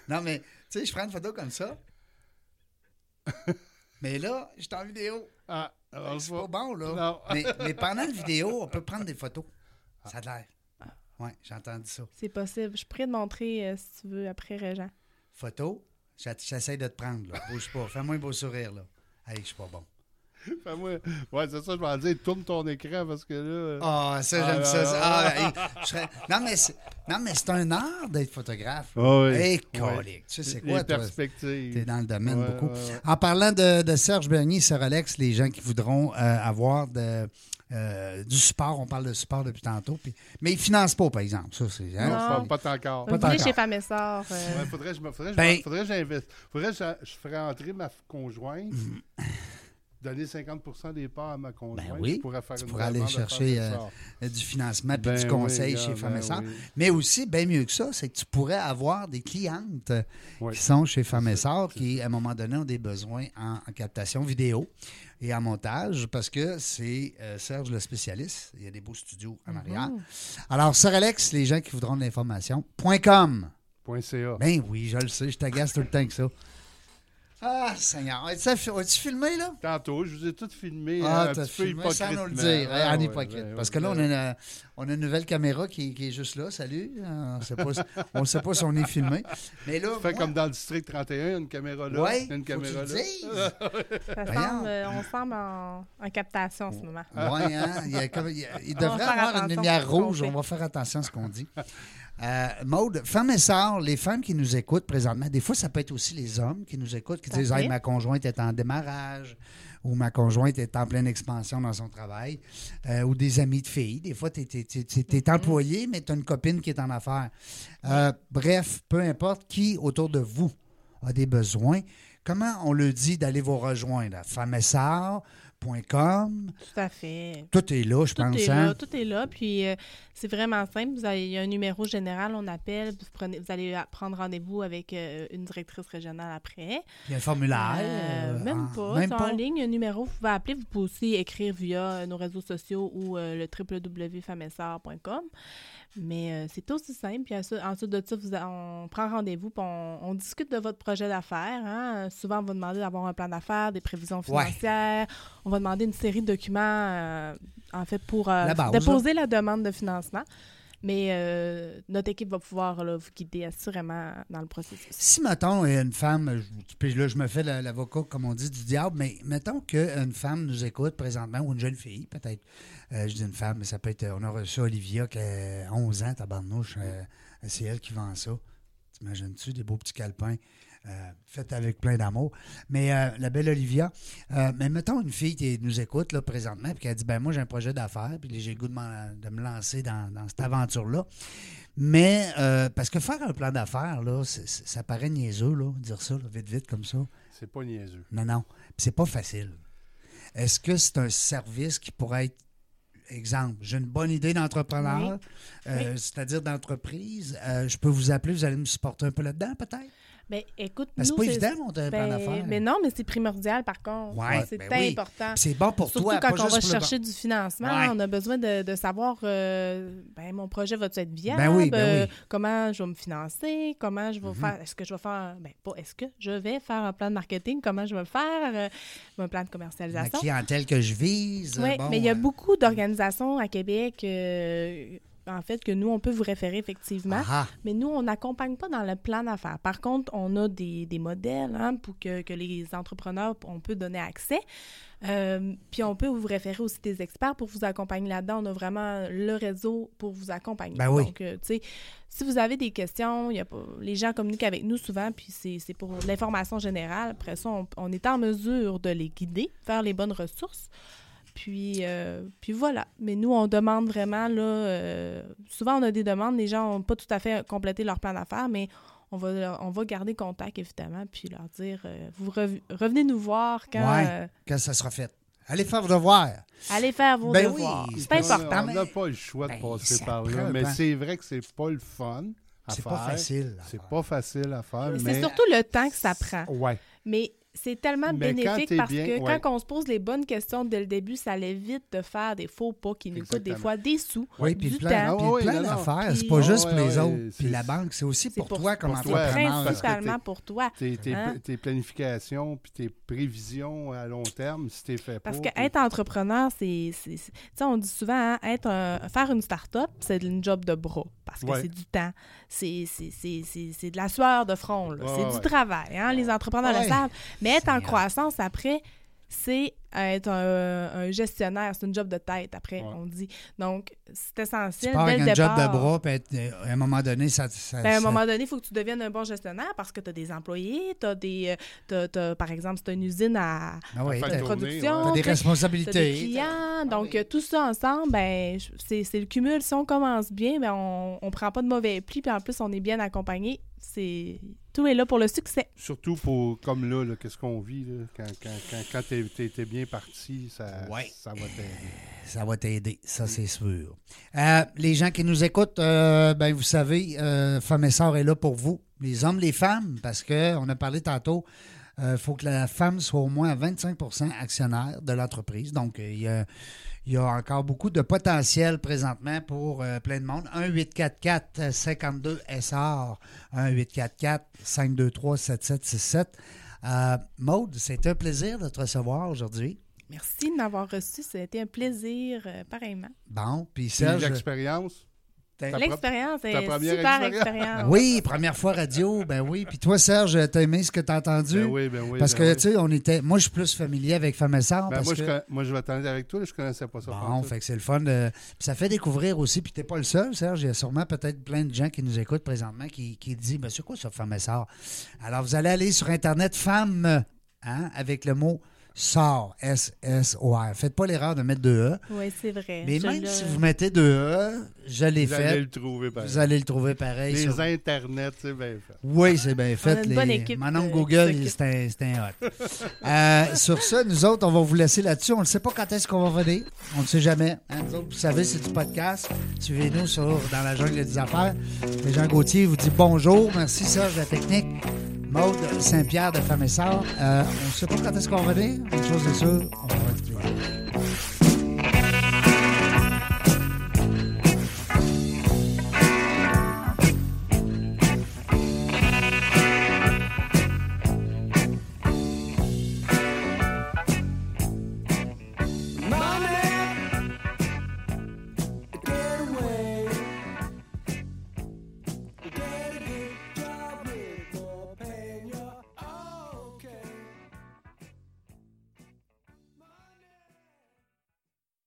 Non, mais, tu sais, je prends une photo comme ça. Mais là, je suis en vidéo. Ah, alors, C'est pas bon, là. Non. Mais, mais pendant la vidéo, on peut prendre des photos. Ça a l'air. Oui, j'ai entendu ça. C'est possible. Je pourrais te montrer, euh, si tu veux, après Régent. Photo, j'essaie de te prendre, là. Bouge pas. Fais-moi un beau sourire, là. Hey, je suis pas bon. Fais-moi- Ouais, c'est ça, je vais dire, tourne ton écran parce que là. Ah, ça, Ah, j'aime là, ça. Ah, hey, je serais- Non, mais c'est non, mais c'est un art d'être photographe. Ah oui. Hey. Tu sais, c'est Les quoi, toi? perspectives. T'es dans le domaine Ouais, beaucoup. ouais, ouais. En parlant de, de Serge Bernier, Sir Alex, les gens qui voudront euh, avoir de, euh, du support, on parle de support depuis tantôt, puis- mais ils ne financent pas, par exemple. Ça, c'est, hein? Non, Non. pas, encore. Pas encore. chez Sœurs, euh, Ouais, faudrait que je faudrait que je Ben- faudrait. Faudrait je, je ferais entrer ma conjointe, donner 50% des parts à ma conjointe. Ben oui, Je pourrais faire tu une pourrais aller chercher, euh. Euh, du financement puis Ben du conseil chez Femmes ben et oui. Mais aussi, bien mieux que ça, c'est que tu pourrais avoir des clientes Oui. qui sont chez Femmes et qui, à un moment donné, ont des besoins en, en captation vidéo et en montage parce que c'est euh, Serge le spécialiste. Il y a des beaux studios en arrière. Mhm. Alors, Sir Alex, les gens qui voudront de l'information, .com. Point .ca. Ben oui, je le sais, je t'agace tout le temps que ça. Ah, Seigneur. As-tu filmé, là? Tantôt, je vous ai tout filmé Ah, t'as peu filmé sans nous le dire, hein, Ah, en ouais, hypocrite. ouais, Parce ouais, que là, on a, une, on a une nouvelle caméra qui, qui est juste là. Salut. On ne sait pas, si- on est filmé. Mais là, Fait moi- comme dans le district 31, une caméra là, Ouais, une faut caméra que tu là. Ça semble, euh, on semble en, en captation en ce moment. Ouais, hein, il, y a comme- il y a- il On va devrait avoir une lumière rouge. On va faire attention à ce qu'on dit. Euh, Maude, femmes et sœurs, les femmes qui nous écoutent présentement, des fois, ça peut être aussi les hommes qui nous écoutent, qui disent. Hey, ma conjointe est en démarrage ou ma conjointe est en pleine expansion dans son travail, euh, ou des amis de filles. Des fois, tu es, Mm-hmm. employé, mais tu as une copine qui est en affaires. Euh, bref, peu importe qui autour de vous a des besoins, comment on le dit d'aller vous rejoindre? Tout à fait. Tout est là, je Tout pense. est hein? là, tout est là. Puis euh, c'est vraiment simple. Vous avez, il y a un numéro général, on appelle, vous, prenez, vous allez prendre rendez-vous avec euh, une directrice régionale après. Il y a un formulaire. Euh, euh, même en- pas. Même c'est pas? en ligne, il y a un numéro, vous pouvez appeler. Vous pouvez aussi écrire via euh, nos réseaux sociaux ou euh, le www.famessar.com. Mais euh, c'est aussi simple. Puis ensuite, ensuite de ça, vous on prend rendez-vous puis on, on discute de votre projet d'affaires. hein. Souvent, on va demander d'avoir un plan d'affaires, des prévisions Ouais. financières. On va demander une série de documents, euh, en fait, pour euh, La déposer la demande de financement. Mais euh, notre équipe va pouvoir vous guider assurément dans le processus. Si, mettons, une femme, je- puis là, je me fais la- l'avocat, comme on dit, du diable, mais mettons qu'une femme nous écoute présentement, ou une jeune fille, peut-être. Euh, je dis une femme, mais ça peut être. On a reçu Olivia qui a 11 ans, tabarnouche. euh, c'est elle qui vend ça. T'imagines-tu, des beaux petits calepins? Euh, faits avec plein d'amour. Mais euh, la belle Olivia, euh, mais mettons une fille qui nous écoute là, présentement, puis qui a dit ben moi, j'ai un projet d'affaires, puis j'ai le goût de, me lancer dans, dans cette aventure-là. Mais, euh, parce que faire un plan d'affaires, là, ça paraît niaiseux, là, dire ça, là, vite, vite, comme ça. C'est pas niaiseux. Non, non. C'est pas facile. Est-ce que c'est un service qui pourrait être, exemple, j'ai une bonne idée d'entrepreneur, euh, c'est-à-dire d'entreprise, euh, je peux vous appeler, vous allez me supporter un peu là-dedans, peut-être? Ben, écoute, nous, c'est pas évident, monter un plan ben, d'affaires. mais non, mais c'est primordial par contre. Ouais, c'est ben important. C'est bon pour Surtout toi, quand pas on va chercher du financement, Ouais. on a besoin de, de savoir euh, ben, mon projet va-tu être viable, Ben oui, ben euh, oui. comment je vais me financer, comment je vais Mhm. faire, est-ce que je vais faire, ben pas est-ce que je vais faire un plan de marketing, comment je vais le faire, euh, un plan de La commercialisation. clientèle que je vise. Oui, bon, mais il y a beaucoup d'organisations à Québec, euh, en fait, que nous, on peut vous référer effectivement. Ah, Mais nous, on n'accompagne pas dans le plan d'affaires. Par contre, on a des, des modèles hein, pour que, que les entrepreneurs, on peut donner accès. Euh, puis on peut vous référer aussi des experts pour vous accompagner là-dedans. On a vraiment le réseau pour vous accompagner. Ben oui. Donc, euh, tu sais, si vous avez des questions, y a pas, les gens communiquent avec nous souvent, puis c'est c'est pour l'information générale. Après ça, on, on est en mesure de les guider, faire les bonnes ressources. Puis, euh, puis voilà. Mais nous, on demande vraiment, là, euh, souvent on a des demandes, les gens n'ont pas tout à fait complété leur plan d'affaires, mais on va, leur- on va garder contact, évidemment, puis leur dire, euh, vous rev- revenez nous voir quand... Ouais. euh, quand ça sera fait. Allez faire vos devoirs. allez faire vos Ben devoirs. oui, c'est pas c'est important. On n'a pas le choix de Ben, passer par là. Mais c'est vrai que c'est pas le fun à C'est pas facile. C'est pas facile à faire. C'est mais... surtout le temps que ça prend. Ouais. Mais c'est tellement Mais bénéfique parce bien- que ouais. quand on se pose les bonnes questions dès le début, ça évite de faire des faux pas qui nous coûtent des fois des sous, Oui, puis du plein, temps. puis oui, plein d'affaires. C'est pas juste pour les autres. Puis la banque, c'est aussi pour, pour- toi comme entrepreneur. Principalement t'es- pour toi. Tes, Hein? tes planifications puis tes prévisions à long terme, si t'es fait Parce qu'être entrepreneur, c'est- Tu sais, on dit souvent, hein, être un- faire une start-up, c'est une job de bras. Parce que Ouais. c'est du temps. C'est c'est- c'est- c'est- c'est de la sueur de front. Ouais, c'est ouais, du travail. Hein? Les entrepreneurs Ouais. le savent. Mais être en croissance après, c'est être un, un gestionnaire. C'est une job de tête après, Ouais. on dit. Donc, c'est Tu essentiel. pars dès avec le un job de bras, puis être- euh, à un moment donné, ça. ça- Ben, à un ça- moment donné, il faut que tu deviennes un bon gestionnaire parce que tu as des employés, tu as des. euh, t'as- t'as- par exemple, c'est une usine à, Ah oui, de production. t'as des t'as- T'as responsabilités. des clients, donc oui. euh, tout ça ensemble, ben, c'est le cumul. Si on commence bien, ben, on ne prend pas de mauvais plis, puis en plus, on est bien accompagné. C'est Tout est là pour le succès. Surtout pour comme là, là, qu'est-ce qu'on vit, là, quand, quand, quand, quand t'es, t'es- t'es bien parti, ça, Ouais. ça va t'aider. Ça va t'aider, ça c'est sûr. Euh, les gens qui nous écoutent, euh, ben vous savez, euh, Femme et Sœur est là pour vous, les hommes, les femmes, parce que on a parlé tantôt, il faut que la femme soit au moins à 25% actionnaire de l'entreprise. Donc, euh, il y a, il y a encore beaucoup de potentiel présentement pour euh, plein de monde. 1-844-52-SR, 1-844-523-7767. Euh, Maude, c'est un plaisir de te recevoir aujourd'hui. Merci de m'avoir reçu. Ça a été un plaisir, euh, pareillement. Bon, puis Serge... l'expérience, L'expérience est première super expérience. expérience. Oui, première fois radio, ben oui. Puis toi, Serge, t'as aimé ce que t'as entendu? ben oui, ben oui. parce ben que, oui. tu sais, on était... Moi, je suis plus familier avec Femme et Sœur Ben, parce moi, je, que... conna- moi, je vais t'en avec toi, là, je connaissais pas ça. Bon, fait que c'est le fun. de- Puis ça fait découvrir aussi, puis t'es pas le seul, Serge. Il y a sûrement peut-être plein de gens qui nous écoutent présentement qui, qui disent, ben c'est quoi ça, Femme et Sœur? Alors, vous allez aller sur Internet, Femme, hein, avec le mot Sœur, S-S-O-R. Faites pas l'erreur de mettre deux E. Oui, c'est vrai. Mais Je même si vous mettez deux E, je l'ai Vous allez fait. le trouver pareil. Vous allez le trouver pareil. Les sur- internets, c'est bien fait. Oui, c'est bien fait. a une bonne Les- équipe, Mon oncle euh, Google, c'est un, c'est un hot. Euh, sur ça, nous autres, on va vous laisser là-dessus. On ne sait pas quand est-ce qu'on va venir. On ne sait jamais. hein. Nous autres, vous savez, c'est du podcast. Suivez-nous sur Dans la jungle des affaires. Et Jean Gauthier vous dit bonjour. Merci Serge de la technique. Maude Saint-Pierre de Sœur. Euh, on ne sait pas quand est-ce qu'on va venir. Une chose est sûre, on va être.